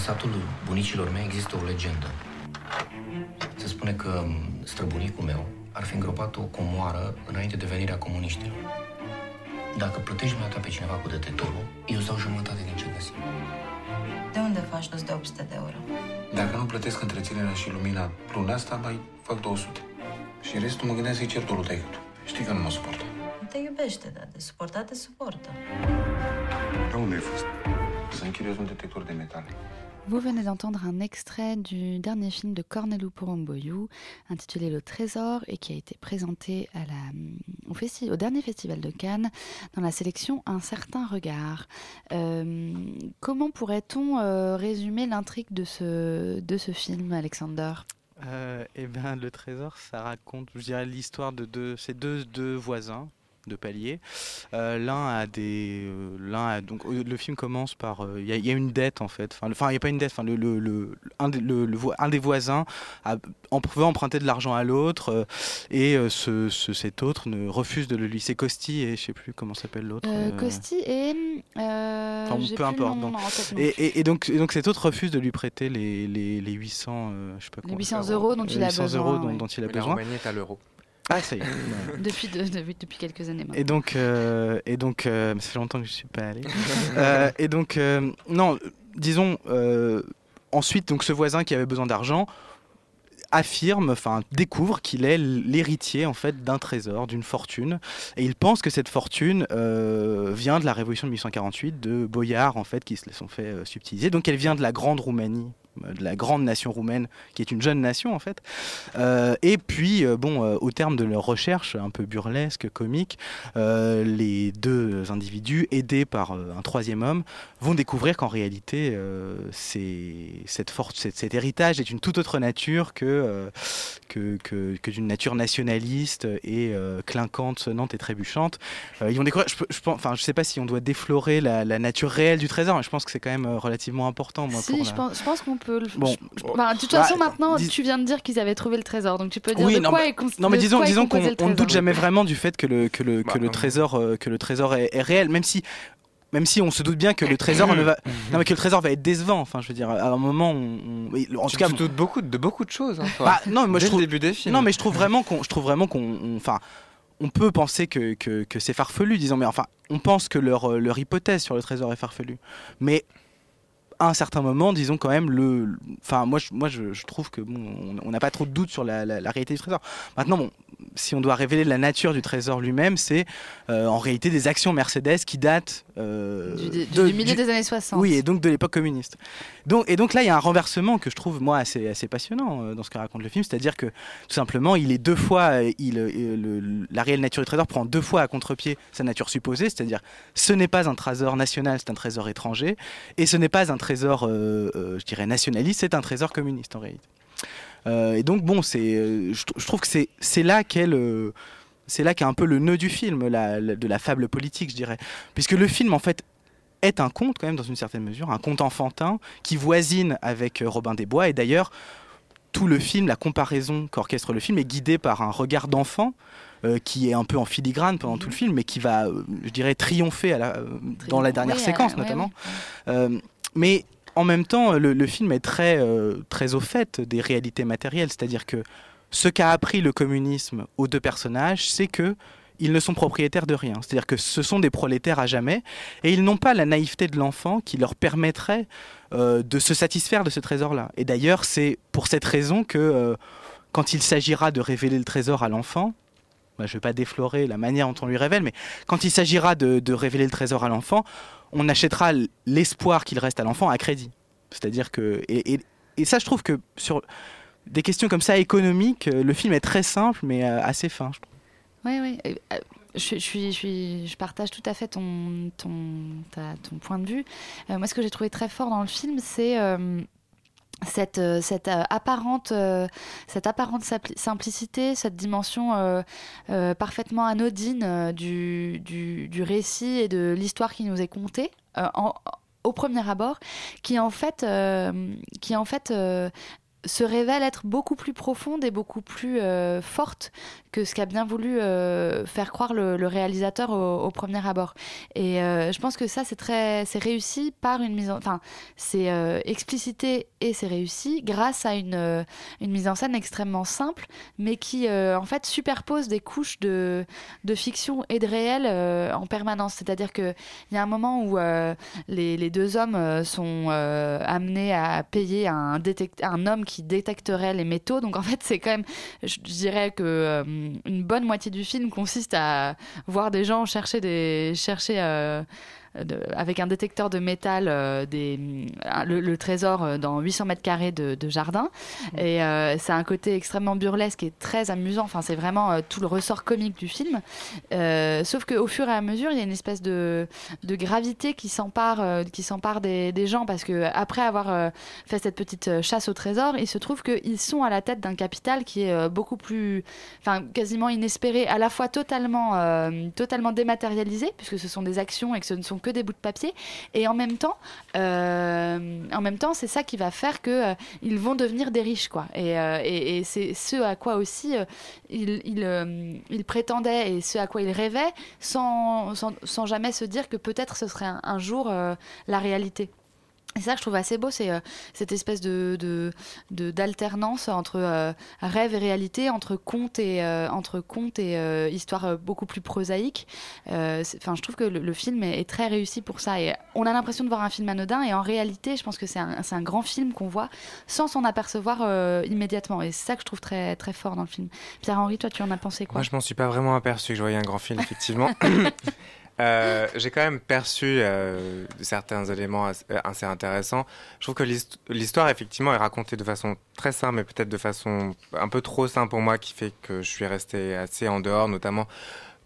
Satul bunicilor mei există o legendă. Se spune că m, străbunicul meu ar fi îngropat o comoară înainte de venirea comuniștilor. Dacă plătești mai pe cineva cu detectorul, eu îți dau jumătate din ce găsim. De unde faci tu de 800 de euro? Dacă nu plătesc întreținerea și lumina luna asta, mai fac 200. Și restul mă gândeam să-i cer tot lui taică Știi că nu mă suportă. Nu te iubește, dar de suportat te suportă. Pe unde ai fost? Să închiriez un detector de metale. Vous venez d'entendre un extrait du dernier film de Cornelou Porumboiou, intitulé Le Trésor, et qui a été présenté au, dernier festival de Cannes dans la sélection Un certain regard. Euh, comment pourrait-on euh, résumer l'intrigue de ce, film, Alexander? Euh, eh bien, le trésor, ça raconte, l'histoire de deux, deux voisins de palier. Euh, l'un a des, euh, l'un a donc euh, le film commence par, euh, il y, a- il y a une dette en fait. Enfin, il n'y a pas une dette. Enfin, le, le, le- un, des, le- le vo- un des voisins a, en veut emprunter de l'argent à l'autre euh, et euh, ce, ce- cet autre ne refuse de le lui. C'est Costi et je sais plus comment s'appelle l'autre. Euh, euh, Costi et. euh, Enfin, bon, j'ai peu importe. nom donc. en tête non Et, et- et donc, et donc cet autre refuse de lui prêter les, les, les 800, euh, je sais pas Les quoi, 800 euros dont il a 800 besoin, euros dont, ouais. dont il a besoin. À l'euro. Ah, ça y est. (laughs) depuis, de- de- depuis quelques années maintenant. Et donc, euh, et donc euh, ça fait longtemps que je suis pas allé. Euh, et donc, euh, non, disons, ensuite, donc ce voisin qui avait besoin d'argent affirme, enfin découvre qu'il est l'héritier en fait d'un trésor, d'une fortune, et il pense que cette fortune euh, vient de la révolution de 1848 de boyards en fait qui se les sont fait euh, subtiliser. Donc elle vient de la grande Roumanie, de la grande nation roumaine, qui est une jeune nation en fait. Euh, et puis euh, bon, euh, au terme de leur recherche un peu burlesque, comique, les deux individus, aidés par un troisième homme, vont découvrir qu'en réalité, cette force, cet, cet héritage est une toute autre nature que, que, que, que d'une nature nationaliste et clinquante, sonnante et trébuchante. Ils vont découvrir, je, je pense, enfin, je sais pas si on doit déflorer la, la nature réelle du trésor, mais je pense que c'est quand même relativement important. Moi, Si, pour je la- pense, je pense qu'on peut le. Bon. je- enfin, de toute Bah, façon, maintenant, dis- tu viens de dire qu'ils avaient trouvé le trésor, donc tu peux dire Oui, de non, quoi bah, est cons- non, mais disons, disons qu'on ne doute trésor. jamais vraiment du fait que le, que le, que le trésor, euh, que le trésor est, est réel, même si. Même si on se doute bien que le trésor ne va, (coughs) non mais que le trésor va être décevant. Enfin, je veux dire, à un moment, on, en Tu tout cas, te doutes beaucoup de beaucoup de choses. hein, toi. bah, non, moi Dès je trouve le début des films. Non, mais je trouve vraiment qu'on, je trouve vraiment qu'on, on- enfin, on peut penser que, que, que c'est farfelu, disons, mais enfin, on pense que leur, euh, leur hypothèse sur le trésor est farfelue. Mais à un certain moment, disons quand même le, enfin, moi, je, moi, je, je trouve que bon, on- n'a pas trop de doute sur la, la- la réalité du trésor. Maintenant, bon, si on doit révéler la nature du trésor lui-même, c'est euh, en réalité des actions Mercedes qui datent euh, Du, du- de- du milieu des années 60. oui, et donc de l'époque communiste. Donc, et donc là, il y a un renversement que je trouve, moi, assez, assez passionnant euh, dans ce que raconte le film. C'est-à-dire que, tout simplement, il est deux fois, il, le- la réelle nature du trésor prend deux fois à contre-pied sa nature supposée. C'est-à-dire, ce n'est pas un trésor national, c'est un trésor étranger. Et ce n'est pas un trésor, euh, euh, je dirais, nationaliste, c'est un trésor communiste, en réalité. Euh, et donc, bon, c'est, je, trou- je trouve que c'est, là qu'est le- c'est là qu'est un peu le nœud du film, la- la- de la fable politique, je dirais. Puisque le film, en fait, est un conte, quand même, dans une certaine mesure, un conte enfantin qui voisine avec Robin des Bois. Et d'ailleurs, tout le film, la comparaison qu'orchestre le film est guidé par un regard d'enfant. euh, qui est un peu en filigrane pendant tout le film, mais qui va, euh, je dirais, triompher à la- euh, dans la dernière oui, séquence, ouais, notamment. Mais en même temps, le, film est très, euh, très au fait des réalités matérielles, c'est-à-dire que ce qu'a appris le communisme aux deux personnages, c'est que ils ne sont propriétaires de rien. C'est-à-dire que ce sont des prolétaires à jamais, et ils n'ont pas la naïveté de l'enfant qui leur permettrait euh, de se satisfaire de ce trésor-là. Et d'ailleurs, c'est pour cette raison que euh, quand il s'agira de révéler le trésor à l'enfant, bah, je ne vais pas déflorer la manière dont on lui révèle, mais quand il s'agira de, révéler le trésor à l'enfant, on achètera l'espoir qu'il reste à l'enfant à crédit. C'est-à-dire que. Et, ça, je trouve que sur des questions comme ça économiques, euh, le film est très simple, mais euh, assez fin, je trouve. Oui, oui. euh, Je, suis, je, suis, je partage tout à fait ton, ton, ton point de vue. Moi, ce que j'ai trouvé très fort dans le film, c'est cette, euh, cette, euh, apparente, euh, cette apparente sapli- simplicité, cette dimension parfaitement anodine du, du, du récit et de l'histoire qui nous est contée. au premier abord, qui en fait, qui en fait se révèle être beaucoup plus profonde et beaucoup plus euh, forte que ce qu'a bien voulu euh, faire croire le, réalisateur au, premier abord. Et euh, je pense que ça, c'est très, c'est réussi par une mise en, enfin, c'est explicité et c'est réussi grâce à une, mise en scène extrêmement simple, mais qui en fait superpose des couches de, fiction et de réel en permanence. C'est-à-dire que il y a un moment où les, deux hommes sont amenés à payer un, un homme détecterait les métaux. Donc en fait, c'est quand même, je je dirais que euh, une bonne moitié du film consiste à voir des gens chercher des chercher euh, de- avec un détecteur de métal euh, des, euh, le, le trésor euh, dans 800 mètres carrés de, de jardin. Et euh, c'est un côté extrêmement burlesque et très amusant. Enfin, c'est vraiment euh, tout le ressort comique du film. Euh, sauf qu'au fur et à mesure, il y a une espèce de, de gravité qui s'empare euh, qui s'empare des, des gens parce que après avoir euh, fait cette petite euh, chasse au trésor, il se trouve qu'ils sont à la tête d'un capital qui est euh, beaucoup plus, enfin quasiment inespéré, à la fois totalement, euh, totalement dématérialisé puisque ce sont des actions et que ce ne sont que des bouts de papier, et en même temps, euh, c'est ça qui va faire que euh, ils vont devenir des riches, quoi. Et, euh, c'est ce à quoi aussi ils, ils, prétendaient et ce à quoi ils rêvaient, sans, jamais se dire que peut-être ce serait un, jour la réalité. Et ça que je trouve assez beau, c'est euh, cette espèce de d'alternance entre euh, rêve et réalité, entre conte et euh, entre conte et histoire beaucoup plus prosaïque. Enfin, je trouve que le, le film est, est très réussi pour ça. Et on a l'impression de voir un film anodin, et en réalité, je pense que c'est un, grand film qu'on voit sans s'en apercevoir immédiatement. Et c'est ça que je trouve très très fort dans le film. Pierre-Henri, toi, tu en as pensé quoi? Moi, je m'en suis pas vraiment aperçu que je voyais un grand film, effectivement. (laughs) Euh, J'ai quand même perçu euh, certains éléments as- euh, assez intéressants. Je trouve que l'hist- l'histoire, effectivement, est racontée de façon très simple, mais peut-être de façon un peu trop simple pour moi, qui fait que je suis resté assez en dehors, notamment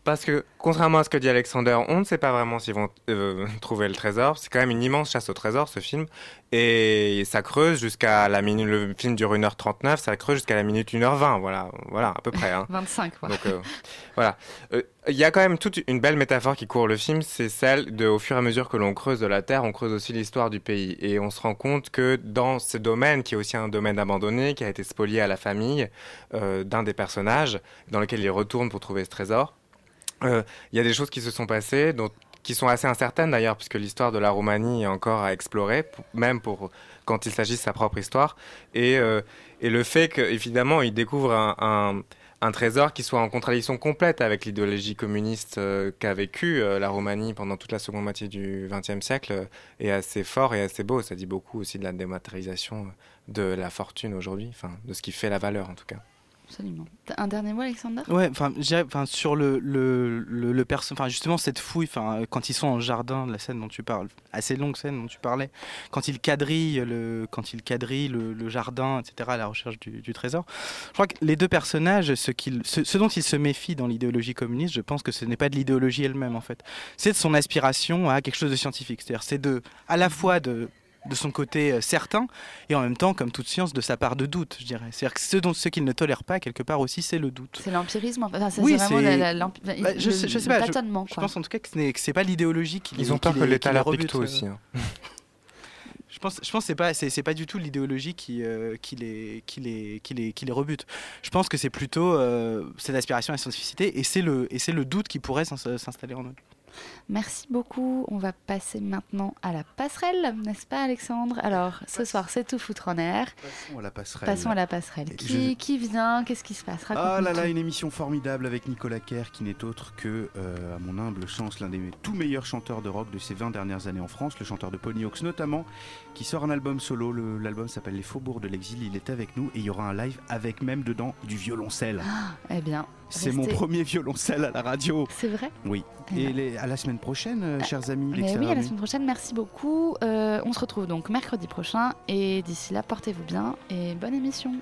parce que, contrairement à ce que dit Alexander, on ne sait pas vraiment s'ils vont euh, trouver le trésor. C'est quand même une immense chasse au trésor, ce film. Et ça creuse jusqu'à la minute. Le film dure 1h39, ça creuse jusqu'à la minute 1h20. Voilà, voilà à peu près. hein. (laughs) 25, quoi. Donc, euh, voilà. Euh, Il y a quand même toute une belle métaphore qui court le film, c'est celle de, au fur et à mesure que l'on creuse de la terre, on creuse aussi l'histoire du pays. Et on se rend compte que dans ce domaine, qui est aussi un domaine abandonné, qui a été spolié à la famille d'un des personnages, dans lequel il retourne pour trouver ce trésor, il y a des choses qui se sont passées, qui sont assez incertaines d'ailleurs, puisque l'histoire de la Roumanie est encore à explorer, même pour quand il s'agit de sa propre histoire. Et, euh, le fait qu'évidemment, il découvre un, trésor qui soit en contradiction complète avec l'idéologie communiste euh, qu'a vécu euh, la Roumanie pendant toute la seconde moitié du XXe siècle euh, est assez fort et assez beau. Ça dit beaucoup aussi de la dématérialisation euh, de la fortune aujourd'hui, enfin de ce qui fait la valeur en tout cas. Absolument. Un dernier mot, Alexander? Ouais, enfin, sur le le le, le perso- enfin justement cette fouille, enfin quand ils sont en jardin, la scène dont tu parles, assez longue scène dont tu parlais, quand ils quadrillent le quand ils quadrillent le, le jardin, etc. à la recherche du, du trésor. Je crois que les deux personnages, ce qu'ils, ce, ce dont ils se méfient dans l'idéologie communiste, je pense que ce n'est pas de l'idéologie elle-même en fait, c'est de son aspiration à quelque chose de scientifique. C'est-à-dire, c'est de à la fois de de son côté euh, certain et en même temps, comme toute science, de sa part de doute, je dirais. C'est-à-dire que ce, dont, ce qu'il ne tolère pas, quelque part aussi, c'est le doute. C'est l'empirisme. Enfin, ça, Oui, c'est vraiment la- la- Bah, je, sais, je le sais pas, je- tâtonnement, je, quoi. pense en tout cas que ce n'est que c'est pas l'idéologie qui Ils ont peur que l'État leur rebute, euh. aussi. hein. Je pense, je pense que c'est pas, c'est, c'est pas du tout l'idéologie qui, euh, qui, les, qui, les, qui, les, qui les rebute. Je pense que c'est plutôt euh, cette aspiration à la scientificité et c'est le, et c'est le doute qui pourrait s'ins- s'installer en eux. Merci beaucoup. On va passer maintenant à la passerelle, n'est-ce pas, Alexandre? Alors, ce soir, c'est tout foutre en air. Passons à la passerelle. Passons à la passerelle. Qui, je- qui vient? Qu'est-ce qui se passe? Ah là là, une émission formidable avec Nicolas Kerr qui n'est autre que, euh, à mon humble sens, l'un des tout meilleurs chanteurs de rock de ces 20 dernières années en France, le chanteur de Ponyhawks notamment, qui sort un album solo. Le- L'album s'appelle Les Faubourgs de l'exil. Il est avec nous et il y aura un live avec même dedans du violoncelle. Eh bien, C'est mon premier violoncelle à la radio. C'est vrai Oui. Eh Et les- à la semaine prochaine, euh, chers amis. Mais oui, à la semaine prochaine. Merci beaucoup. Euh, on se retrouve donc mercredi prochain. Et d'ici là, portez-vous bien et bonne émission.